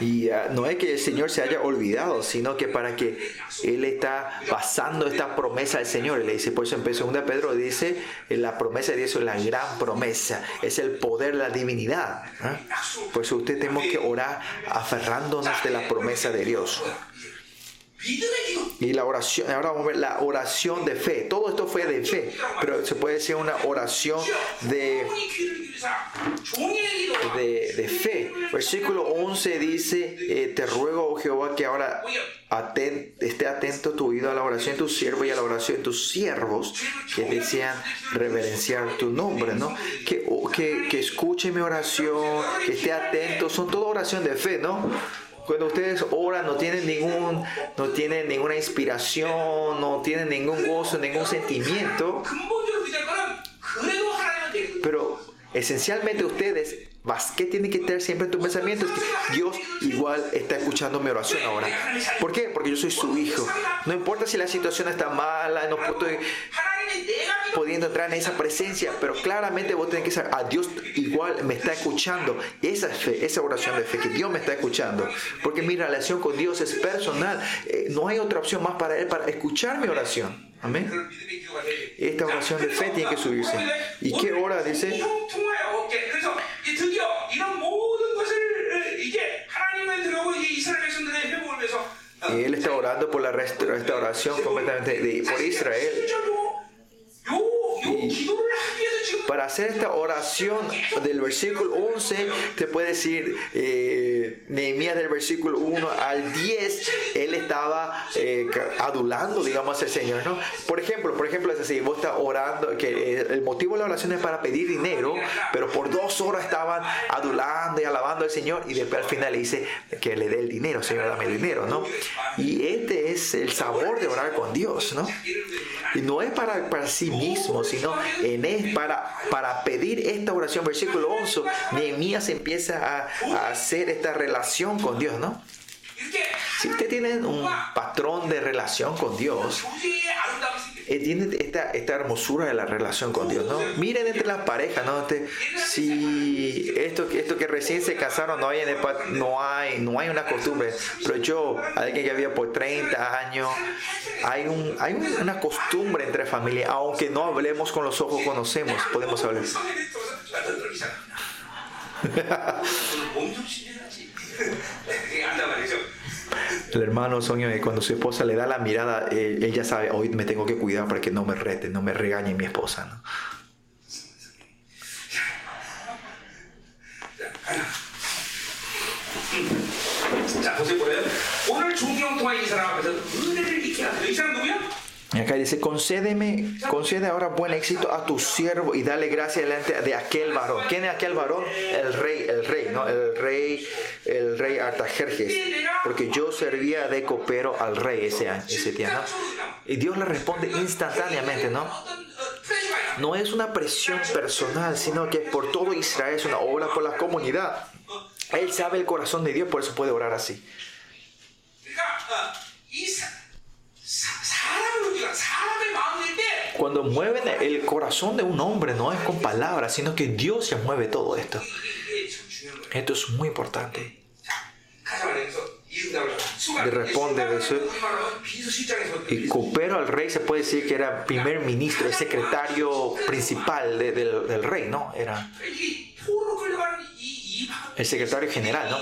y ah, no es que el Señor se haya olvidado, sino que para que Él está pasando esta promesa al Señor. le dice, por eso en 2 Pedro dice, la promesa de Dios es la gran promesa, es el poder, la divinidad. ¿ah? Por eso usted tenemos que orar aferrándonos de la promesa de Dios. Y la oración, ahora vamos a ver la oración de fe. Todo esto fue de fe, pero se puede decir una oración de, de, fe. Versículo 11 dice, eh, te ruego, oh Jehová, que ahora esté atento tu oído a la oración de tu siervo y a la oración de tus siervos que desean reverenciar tu nombre, ¿no? Que, que, que escuche mi oración, que esté atento, son toda oración de fe, ¿no? Cuando ustedes oran no tienen ningún, no tienen ninguna inspiración, no tienen ningún gozo, ningún sentimiento. Pero esencialmente ustedes, ¿qué tiene que tener siempre en tu pensamiento? Es que Dios igual está escuchando mi oración ahora. ¿Por qué? Porque yo soy su hijo. No importa si la situación está mala, no estoy pudiendo entrar en esa presencia, pero claramente vos tenés que saber, a Dios igual me está escuchando. Esa fe, esa oración de fe, que Dios me está escuchando. Porque mi relación con Dios es personal. Eh, no hay otra opción más para Él, para escuchar mi oración. Amén. Esta oración de fe tiene que subirse. ¿Y qué hora dice? él está orando por la restauración completamente de, por Israel. Para hacer esta oración del versículo 11, te puede decir, eh, Nehemías del versículo 1 al 10, él estaba eh, adulando, digamos, al Señor, ¿no? Por ejemplo, por ejemplo, es así, vos estás orando, que el motivo de la oración es para pedir dinero, pero por dos horas estaban adulando y alabando al Señor, y después al final le dice que le dé el dinero, Señor, dame el dinero, ¿no? Y este es el sabor de orar con Dios, ¿no? Y no es para, para sí mismo, sino en es para, para pedir esta oración. Versículo 11, Nehemías empieza a, a hacer esta relación con Dios, ¿no? Si usted tiene un patrón de relación con Dios, eh, tiene esta, esta hermosura de la relación con Dios, ¿no? Miren entre las parejas, ¿no? Este, si esto, esto que recién se casaron no hay, en el, no hay no hay una costumbre, pero yo, alguien que había por 30 años, hay, un, hay una costumbre entre familia, aunque no hablemos con los ojos, conocemos, podemos hablar. El hermano Soño, eh, cuando su esposa le da la mirada, eh, ella sabe, hoy me tengo que cuidar para que no me rete, no me regañe mi esposa, ¿no? 자, 보세요, 보세요. 오늘 존경 통화 이 사람 앞에서 은혜를 잊게 하세요. 이 사람 누구야? y acá dice, concédeme, concede ahora buen éxito a tu siervo y dale gracia delante de aquel varón. ¿Quién es aquel varón? El rey, el rey, ¿no? El rey, el rey Artajerjes. Porque yo servía de copero al rey ese, ese día, ¿no? Y Dios le responde instantáneamente, ¿no? No es una presión personal, sino que es por todo Israel es una obra por la comunidad. Él sabe el corazón de Dios, por eso puede orar así. Cuando mueven el corazón de un hombre, no es con palabras, sino que Dios ya mueve todo esto. Esto es muy importante. Le responde eso. Y Copero al rey se puede decir que era primer ministro, el secretario principal de, del, del rey, ¿no? Era el secretario general, ¿no?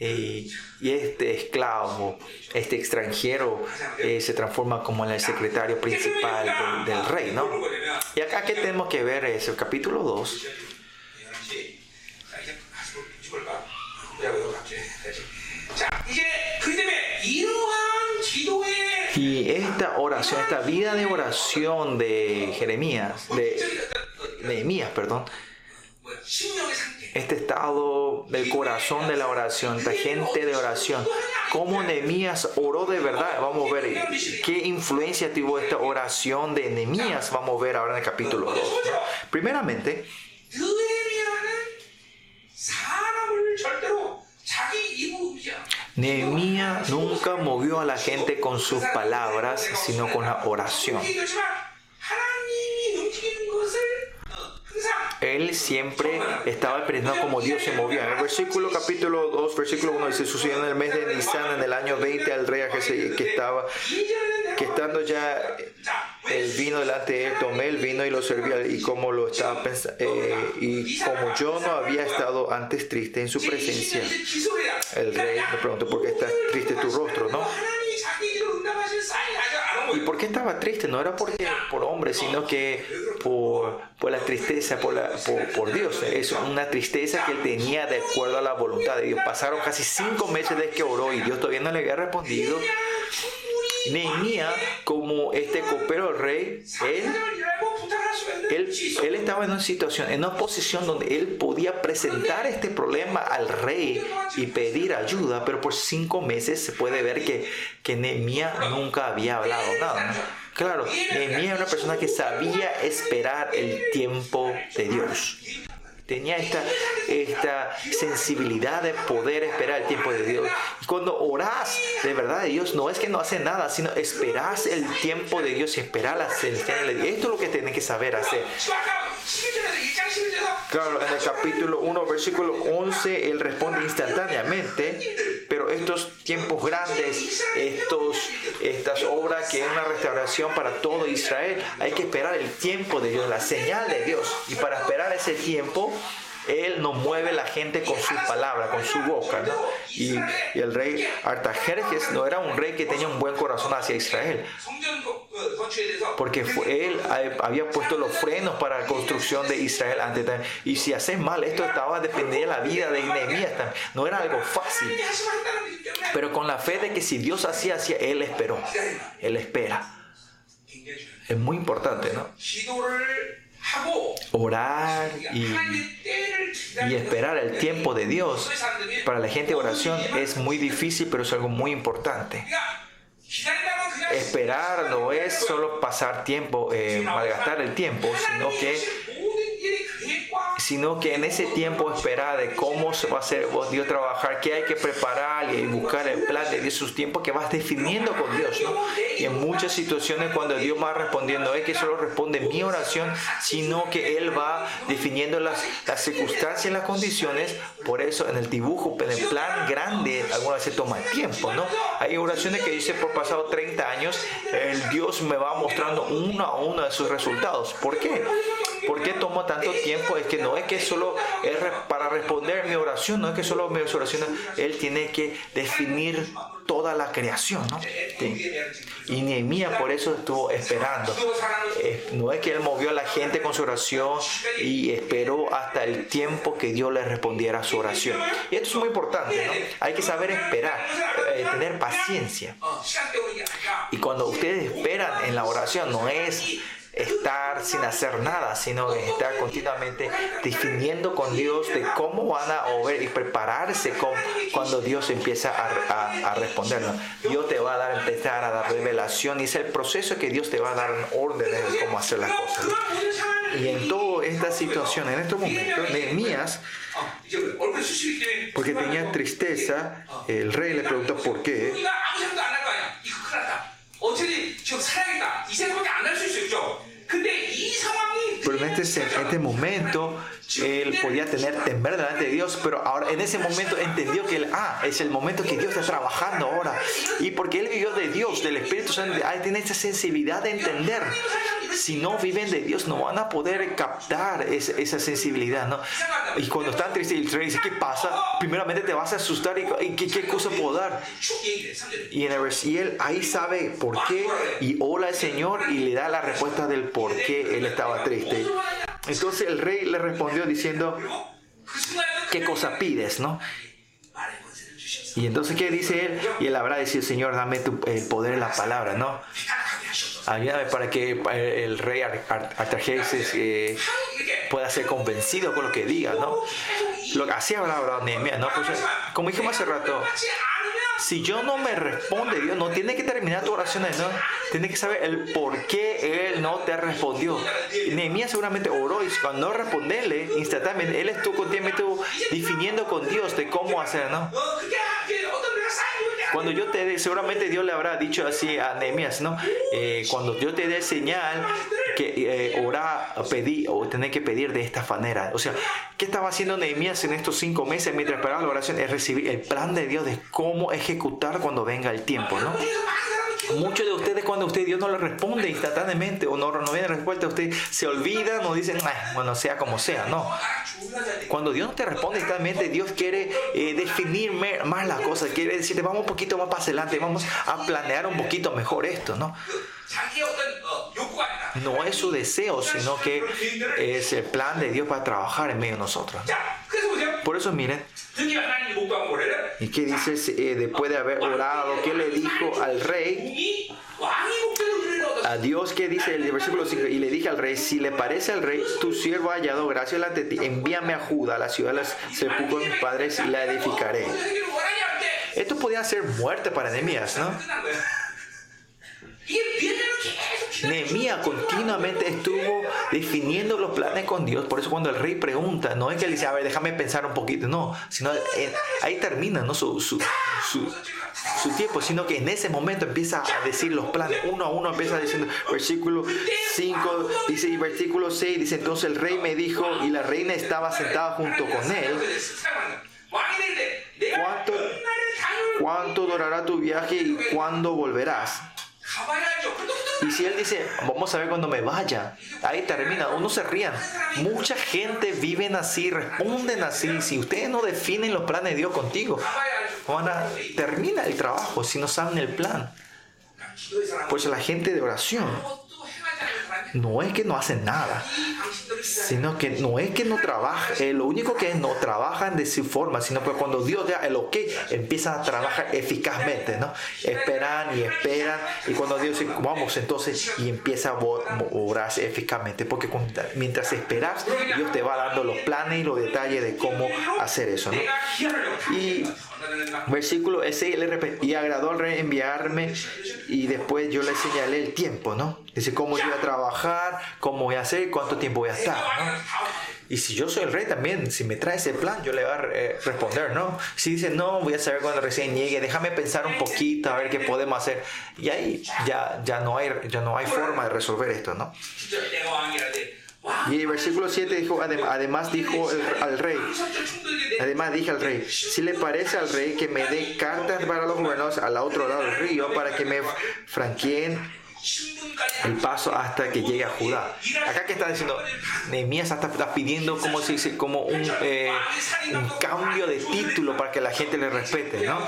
y, este esclavo, este extranjero, eh, se transforma como en el secretario principal del, rey, ¿no? Y acá que tenemos que ver es el capítulo 2. Y esta oración, esta vida de oración de Jeremías, de Nehemías, perdón, este estado del corazón de la oración, esta gente de oración. Cómo Nehemías oró de verdad. Vamos a ver qué influencia tuvo esta oración de Nehemías. Vamos a ver ahora en el capítulo 2. ¿no? Primeramente, Nehemías nunca movió a la gente con sus palabras, sino con la oración. Él siempre estaba presentado como Dios se movía. En el versículo capítulo 2, versículo 1 dice, sucedió en el mes de Nisan, en el año 20, al rey que estaba, que estando ya el vino delante de él, tomé el vino y lo serví, y como lo estaba eh, y como yo no había estado antes triste en su presencia, el rey me preguntó, ¿por qué estás triste tu rostro? ¿No? ¿Y por qué estaba triste? No era porque, por hombre, sino que por, por la tristeza, por, la, por, por, Dios. Es una tristeza que él tenía de acuerdo a la voluntad de Dios. Pasaron casi cinco meses desde que oró y Dios todavía no le había respondido. Nehemías, como este copero del rey, él él, estaba en una situación, en una posición donde él podía presentar este problema al rey y pedir ayuda, pero por cinco meses se puede ver que, que Nehemías nunca había hablado nada. ¿no? Claro, Nehemías era una persona que sabía esperar el tiempo de Dios tenía esta, esta sensibilidad de poder esperar el tiempo de Dios. Y cuando orás de verdad Dios, no es que no hace nada, sino esperás el tiempo de Dios y esperar la sentencia de Dios. Esto es lo que tenés que saber hacer. Claro, en el capítulo 1, versículo 11, él responde instantáneamente pero estos tiempos grandes, estos, estas obras que es una restauración para todo Israel, hay que esperar el tiempo de Dios, la señal de Dios. Y para esperar ese tiempo, él nos mueve la gente con su palabra, con su boca. Y, el rey Artajerjes no era un rey que tenía un buen corazón hacia Israel, porque fue, él había puesto los frenos para la construcción de Israel antes. Y si haces mal, esto estaba dependiendo de la vida de Nehemías. No era algo fácil, pero con la fe de que si Dios hacía hacia él, esperó. Él espera. Es muy importante, ¿no? orar y, y, esperar el tiempo de Dios para la gente oración es muy difícil, pero es algo muy importante. Esperar no es solo pasar tiempo, eh, malgastar el tiempo, sino que sino que en ese tiempo esperar de cómo se va a hacer Dios trabajar, qué hay que preparar y buscar el plan de Dios, sus tiempos que vas definiendo con Dios. Y en muchas situaciones cuando Dios va respondiendo, es que solo responde mi oración, sino que Él va definiendo las, las circunstancias, las condiciones. Por eso en el dibujo, en el plan grande, algunas veces toma tiempo. ¿no? Hay oraciones que dice por pasado 30 años, el Dios me va mostrando uno a uno de sus resultados. ¿Por qué? ¿Por qué tomó tanto tiempo? Es que no es que solo es para responder mi oración, no es que solo mi oración, Él tiene que definir toda la creación, ¿no? Y Nehemías por eso estuvo esperando. No es que él movió a la gente con su oración y esperó hasta el tiempo que Dios le respondiera a su oración. Y esto es muy importante, ¿no? Hay que saber esperar, eh, tener paciencia. Y cuando ustedes esperan en la oración, no es estar sin hacer nada, sino estar continuamente definiendo con Dios de cómo van a oír y prepararse con, cuando Dios empieza a, a, responder. Dios te va a dar, empezar a dar revelación y es el proceso que Dios te va a dar órdenes de cómo hacer las cosas. Y en toda esta situación, en estos momentos, Nehemías, porque tenía tristeza, el rey le preguntó por qué. Pero en este, en este momento él podía tener temor delante de Dios, pero ahora en ese momento entendió que él, ah, es el momento que Dios está trabajando ahora. Y porque él vivió de Dios, del Espíritu Santo, ahí tiene esa sensibilidad de entender. Si no viven de Dios, no van a poder captar esa, sensibilidad, ¿no? Y cuando están tristes, el rey dice, ¿qué pasa? Primeramente te vas a asustar y ¿qué, qué cosa puedo dar? Y, en el, y él ahí sabe por qué y ola al Señor y le da la respuesta del por qué él estaba triste. Entonces el rey le respondió diciendo, ¿qué cosa pides? ¿no? Y entonces, ¿qué dice él? Y él habrá dicho, Señor, dame tu, el poder en la palabra, ¿no? Para que el rey Artajerjes eh, pueda ser convencido con lo que diga, ¿no? Lo así hablaba Nehemías, ¿no? Pues, como dijimos hace rato, si yo no me responde Dios, no tiene que terminar tu oración, ¿no? Tiene que saber el por qué Él no te respondió. Nehemías seguramente oró y cuando no responderle instantáneamente, Él estuvo continuamente definiendo con Dios de cómo hacer, ¿no? Cuando yo te dé, seguramente Dios le habrá dicho así a Nehemías, ¿no? Eh, cuando yo te dé señal que eh, pedí o tener que pedir de esta manera. O sea, ¿qué estaba haciendo Nehemías en estos cinco meses mientras esperaba la oración? Es recibir el plan de Dios de cómo ejecutar cuando venga el tiempo, ¿no? Muchos de ustedes cuando usted Dios no le responde instantáneamente o no, no viene respuesta, usted se olvida, no dicen, bueno, sea como sea, no. Cuando Dios no te responde instantáneamente, Dios quiere eh, definir más las cosas, quiere decirte, vamos un poquito más para adelante, vamos a planear un poquito mejor esto, ¿no? No es su deseo, sino que es el plan de Dios para trabajar en medio de nosotros. Por eso miren, ¿y qué dice eh, después de haber orado? ¿Qué le dijo al rey? A Dios que dice el versículo 5, y le dije al rey, si le parece al rey, tu siervo ha hallado gracia delante de ti, envíame a Judá, la ciudad de los sepulcros de mis padres, y la edificaré. Esto podía ser muerte para enemías, ¿no? Nehemías continuamente estuvo definiendo los planes con Dios. Por eso cuando el rey pregunta, no es que él dice, a ver, déjame pensar un poquito, no, sino eh, ahí termina ¿no? su, su, su, tiempo, sino que en ese momento empieza a decir los planes, uno a uno empieza diciendo, versículo 5, dice, y versículo 6, dice, entonces el rey me dijo, y la reina estaba sentada junto con él, ¿cuánto, cuánto durará tu viaje y cuándo volverás? Y si él dice, vamos a ver cuando me vaya, ahí termina, uno se rían. Mucha gente vive así, responden así. Si ustedes no definen los planes de Dios contigo, van a, termina el trabajo si no saben el plan. Pues la gente de oración no es que no hacen nada, sino que no es que no trabajan, eh, lo único que no trabajan de su forma, sino que cuando Dios da el ok, empiezan a trabajar eficazmente, ¿no? Esperan y esperan, y cuando Dios dice, vamos entonces, y empieza a orar eficazmente, porque mientras esperas, Dios te va dando los planes y los detalles de cómo hacer eso, ¿no? Versículo ese, y agradó al rey enviarme, y después yo le señalé el tiempo, ¿no? Dice cómo yo voy a trabajar, cómo voy a hacer, cuánto tiempo voy a estar, ¿no? Y si yo soy el rey también, si me trae ese plan, yo le voy a eh, responder, ¿no? Si dice, no, voy a saber cuando recién llegue, déjame pensar un poquito, a ver qué podemos hacer. Y ahí ya, ya, no, hay, ya no hay forma de resolver esto, ¿no? Y el versículo 7 dijo, además dijo al rey, además dije al rey, si le parece al rey que me dé cartas para los gobernadores al otro lado del río para que me franqueen el paso hasta que llegue a Judá. Acá que está diciendo, Nehemías está, pidiendo como, se dice, como un, eh, un, cambio de título para que la gente le respete, ¿no?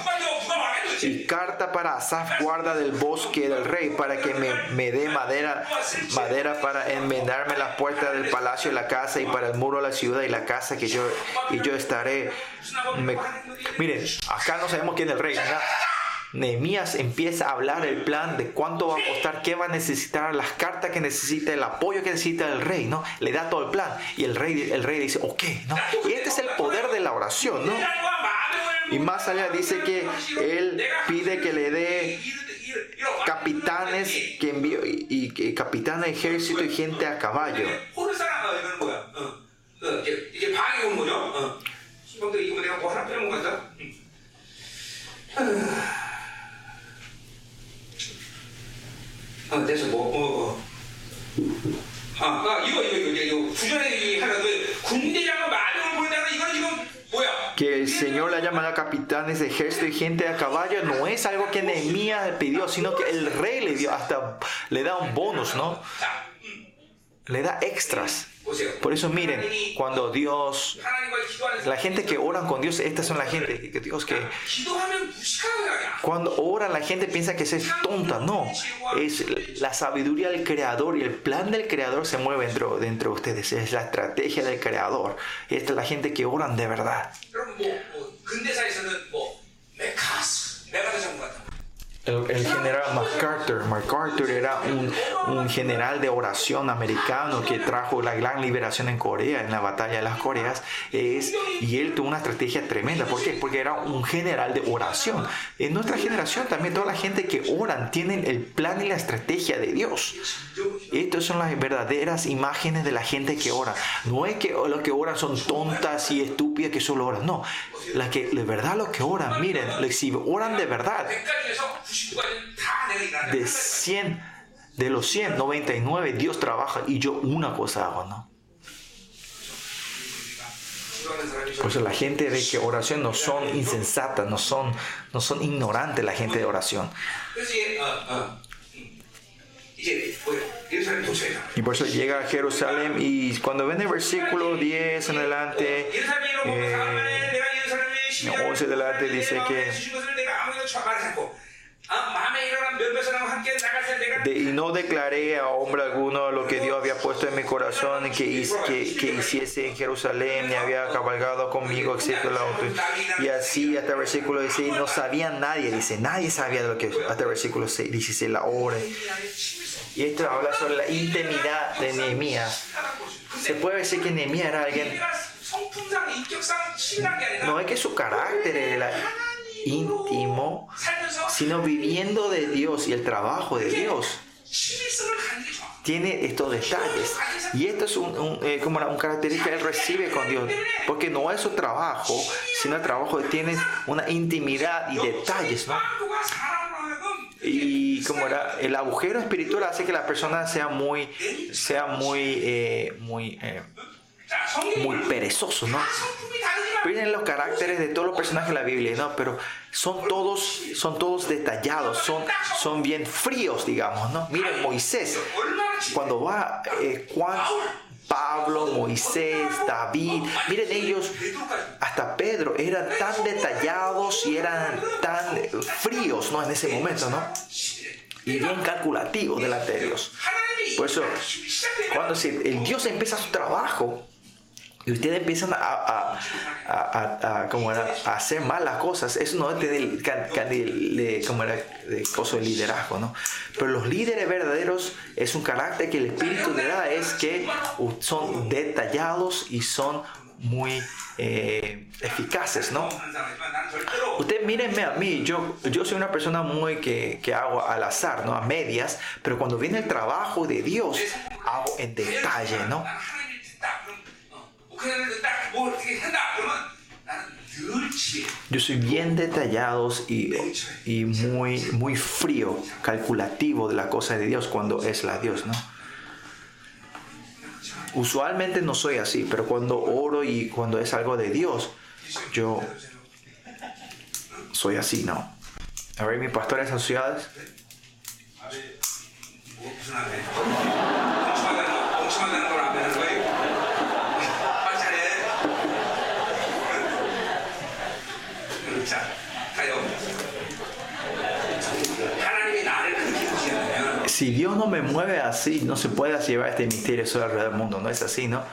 Y carta para Asaf, guarda del bosque del rey, para que me, me dé madera, madera para enmendarme las puertas del palacio y la casa y para el muro de la ciudad y la casa que yo, y yo estaré. miren, acá no sabemos quién es el rey. Nehemías empieza a hablar el plan de cuánto va a costar, qué va a necesitar, las cartas que necesita, el apoyo que necesita el rey, ¿no? Le da todo el plan y el rey, el rey dice, ok, ¿no? Y este es el poder de la oración, ¿no? Y más allá dice que él pide que le dé capitanes que envió y, y, capitanes de ejército y gente a caballo. 그래서 뭐, 뭐, 아, 아 이거 이거 이거 이거 구전에 하나 그 군대장은 마병을 보낸다는 이거는 지금 Que el Señor le llama a capitanes de ejército y gente a caballo no es algo que Nehemías pidió, sino que el rey le dio, hasta le da un bonus, ¿no? Le da extras. Por eso miren, cuando Dios, la gente que ora con Dios, estas son la gente que Dios que cuando ora la gente piensa que es tonta, no, es la sabiduría del Creador y el plan del Creador se mueve dentro, dentro de ustedes, es la estrategia del Creador. Esta es la gente que oran de verdad. El, general MacArthur. MacArthur era un, un, general de oración americano que trajo la gran liberación en Corea, en la batalla de las Coreas. Es, y él tuvo una estrategia tremenda. ¿Por qué? Porque era un general de oración. En nuestra generación también toda la gente que oran tienen el plan y la estrategia de Dios. Estas son las verdaderas imágenes de la gente que ora. No es que los que oran son tontas y estúpidas que solo oran. No. Las que de verdad los que oran, miren, si oran de verdad de 100, de los 100, 99 Dios trabaja y yo una cosa hago, ¿no? Por eso la gente de que oración no son insensatas, no son, no son ignorantes la gente de oración. Y por eso llega a Jerusalén y cuando ven el versículo 10 en adelante, eh, 11 adelante dice que de, y no declaré a hombre alguno lo que Dios había puesto en mi corazón que, que, que hiciese en Jerusalén, ni había cabalgado conmigo, excepto la otra. Y así hasta el versículo 16 no sabía nadie, dice, nadie sabía de lo que hasta el versículo 16 la hora. Y esto habla sobre la intimidad de Nehemías. Se puede decir que Nehemías era alguien. No es que su carácter era íntimo, sino viviendo de Dios y el trabajo de Dios. Tiene estos detalles. Y esto es un, eh, como una, característica que él recibe con Dios. Porque no es su trabajo, sino el trabajo que tiene una intimidad y detalles. ¿no? Y como era, el agujero espiritual hace que la persona sea muy, sea muy, eh, muy, eh, muy perezoso, ¿no? Miren los caracteres de todos los personajes de la Biblia, ¿no? Pero son todos, son todos detallados, son, son bien fríos, digamos, ¿no? Miren Moisés, cuando va eh, Juan, Pablo, Moisés, David, miren ellos, hasta Pedro, eran tan detallados y eran tan fríos, ¿no? En ese momento, ¿no? Y bien calculativos delante de Dios. Por eso, cuando el Dios empieza su trabajo, y ustedes empiezan a, a, a, como era, hacer malas cosas, eso no es de, de, como era, de de liderazgo, ¿no? Pero los líderes verdaderos es un carácter que el Espíritu le da, es que son detallados y son muy eh, eficaces, ¿no? Ustedes mírenme a mí, yo, yo soy una persona muy que, que, hago al azar, ¿no? A medias, pero cuando viene el trabajo de Dios, hago en detalle, ¿no? Yo soy bien detallados y, y, muy, muy frío, calculativo de la cosa de Dios cuando es la Dios, ¿no? Usualmente no soy así, pero cuando oro y cuando es algo de Dios, yo soy así, ¿no? A ver, mis pastores asociados. Si Dios no me mueve así, no se puede llevar este misterio sobre alrededor del mundo. No es así, ¿no?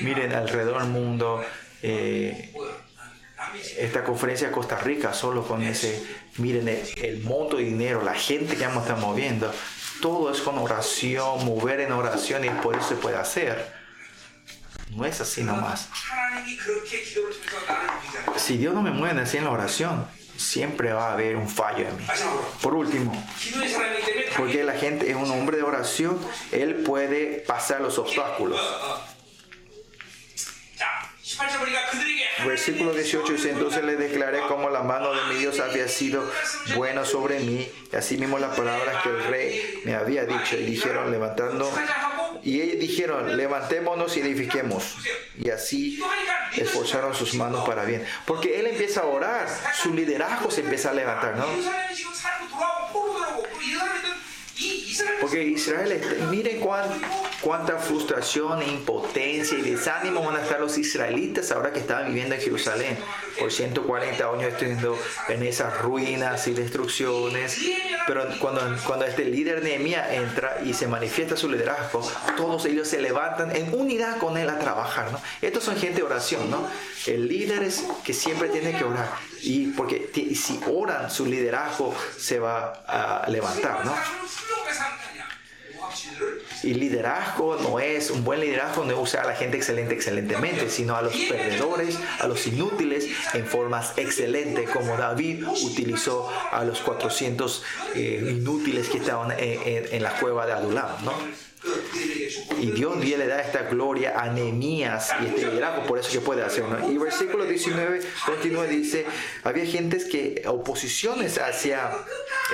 Miren alrededor del mundo. Eh, esta conferencia de Costa Rica, solo con ese, miren el, monto de dinero, la gente que vamos a moviendo, todo es con oración, mover en oración y por eso se puede hacer. No es así nomás. Si Dios no me mueve así en la oración, siempre va a haber un fallo en mí. Por último, porque la gente es un hombre de oración, él puede pasar los obstáculos. Versículo 18 dice, entonces le declaré como la mano de mi Dios había sido buena sobre mí, y así mismo las palabras que el rey me había dicho, y dijeron, levantando y ellos dijeron, levantémonos y edifiquemos. Y así esforzaron sus manos para bien. Porque él empieza a orar, su liderazgo se empieza a levantar, ¿no? Porque Israel, miren cuánta frustración, impotencia y desánimo van a estar los israelitas ahora que estaban viviendo en Jerusalén por 140 años estudiando en esas ruinas y destrucciones. Pero cuando, cuando este líder Nehemías entra y se manifiesta su liderazgo, todos ellos se levantan en unidad con él a trabajar. ¿no? Estos son gente de oración, ¿no? El líder es que siempre tiene que orar. Y porque si oran, su liderazgo se va a levantar, ¿no? Y liderazgo no es, un buen liderazgo no es usar a la gente excelente excelentemente, sino a los perdedores, a los inútiles en formas excelentes, como David utilizó a los 400 eh, inútiles que estaban en, la cueva de Adulam, ¿no? Y Dios, le da esta gloria a Nehemías y este liderazgo, por eso que puede hacerlo. Y versículo 19 continúa dice, había gentes que, oposiciones hacia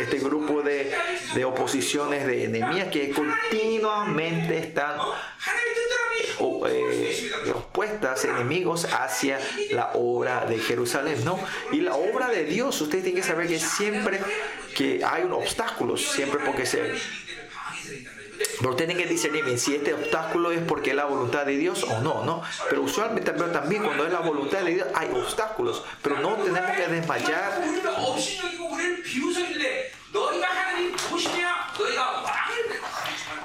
este grupo de, de oposiciones de Nehemías que continuamente están eh, opuestas, enemigos hacia la obra de Jerusalén, ¿no? Y la obra de Dios, usted tiene que saber que siempre que hay un obstáculo, siempre porque se pero tienen que discernir si este obstáculo es porque es la voluntad de Dios o no, ¿no? Pero usualmente pero también cuando es la voluntad de Dios hay obstáculos, pero no tenemos que desmayar.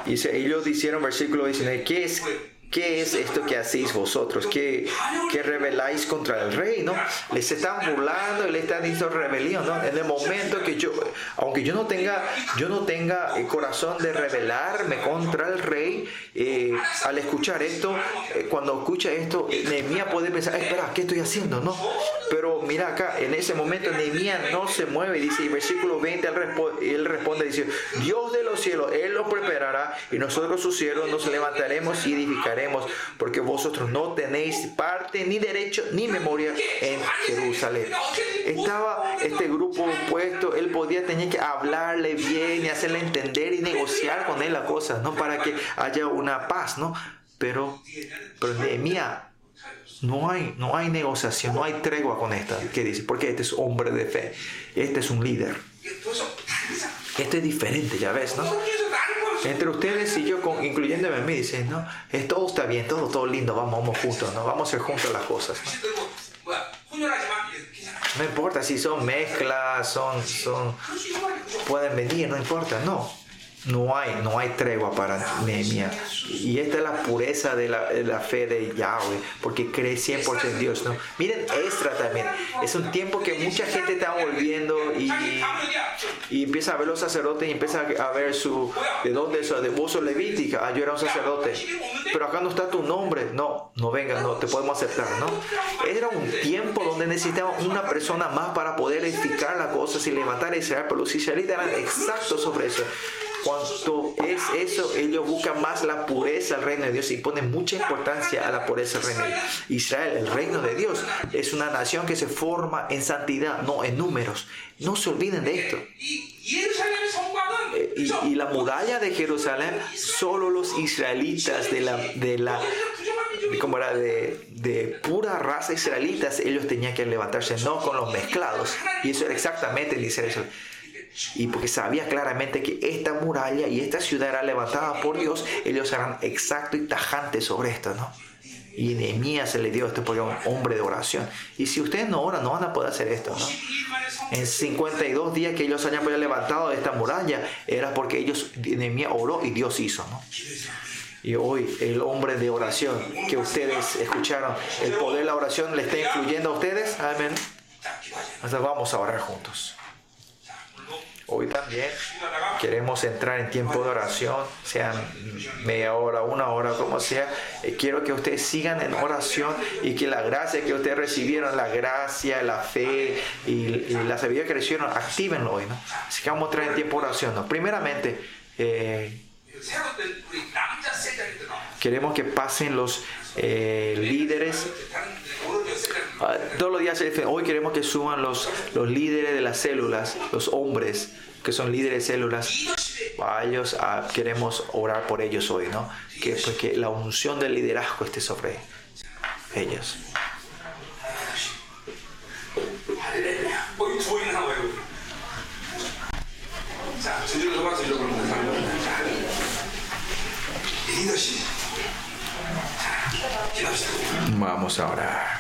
Y ellos dijeron, versículo 19, ¿qué es ¿Qué es esto que hacéis vosotros? ¿Qué, qué rebeláis contra el rey? ¿no? Les están burlando y le están diciendo rebelión. ¿no? En el momento que yo, aunque yo no tenga, yo no tenga el corazón de rebelarme contra el rey, eh, al escuchar esto, eh, cuando escucha esto, Nehemías puede pensar, espera, ¿qué estoy haciendo? No. Pero mira acá, en ese momento Nehemías no se mueve. Dice, y versículo 20, él, responde, él responde, dice, Dios de los cielos, Él los preparará y nosotros sus cielos nos levantaremos y edificaremos porque vosotros no tenéis parte ni derecho ni memoria en Jerusalén. Estaba este grupo opuesto, él podía tener que hablarle bien y hacerle entender y negociar con él las cosas, ¿no? Para que haya una paz, ¿no? Pero, pero Nehemías no hay, no hay negociación, no hay tregua con esta. ¿Qué dice? Porque este es hombre de fe, este es un líder. Esto es diferente, ya ves, ¿no? Entre ustedes y yo, incluyéndome a mí, dicen, no, es, todo está bien, todo, todo lindo, vamos, vamos juntos, ¿no? Vamos a hacer juntos las cosas. ¿no? importa si son mezclas, son, son, pueden venir, no importa, no. No hay, no hay tregua para Nehemías. Y esta es la pureza de la, fe de Yahweh, porque cree 100% en Dios. ¿no? Miren, Estra también. Es un tiempo que mucha gente está volviendo y, y empieza a ver los sacerdotes y empieza a ver su, de dónde es, de voz levítica. Ah, yo era un sacerdote. Pero acá no está tu nombre. No, no venga, no, te podemos aceptar. ¿no? Era un tiempo donde necesitaban una persona más para poder edificar las cosas y levantar a Israel. Pero los israelitas eran exactos sobre eso Cuanto es eso, ellos buscan más la pureza del reino de Dios y ponen mucha importancia a la pureza del reino de Dios. Israel, el reino de Dios, es una nación que se forma en santidad, no en números. No se olviden de esto. Eh, y, la muralla de Jerusalén, solo los israelitas de la, de la como era de, de, pura raza israelitas, ellos tenían que levantarse, no con los mezclados. Y eso era exactamente el Israel. Y porque sabía claramente que esta muralla y esta ciudad era levantada por Dios, ellos eran exactos y tajantes sobre esto, ¿no? Y Nehemías se le dio esto porque era un hombre de oración. Y si ustedes no oran, no van a poder hacer esto, ¿no? En 52 días que ellos hayan levantado esta muralla, era porque ellos, Nehemías oró y Dios hizo, ¿no? Y hoy el hombre de oración que ustedes escucharon, el poder de la oración le está influyendo a ustedes. Amén. Entonces vamos a orar juntos. Hoy también queremos entrar en tiempo de oración, sean media hora, una hora, como sea. Eh, quiero que ustedes sigan en oración y que la gracia que ustedes recibieron, la gracia, la fe y, la sabiduría que recibieron, actívenlo hoy. ¿no? Así que vamos a entrar en tiempo de oración. ¿no? Primeramente, eh, queremos que pasen los eh, líderes todos los días, hoy queremos que suban los, los líderes de las células, los hombres que son líderes de células. A ellos ah, queremos orar por ellos hoy, ¿no? Que, pues, que la unción del liderazgo esté sobre ellos. Vamos a orar.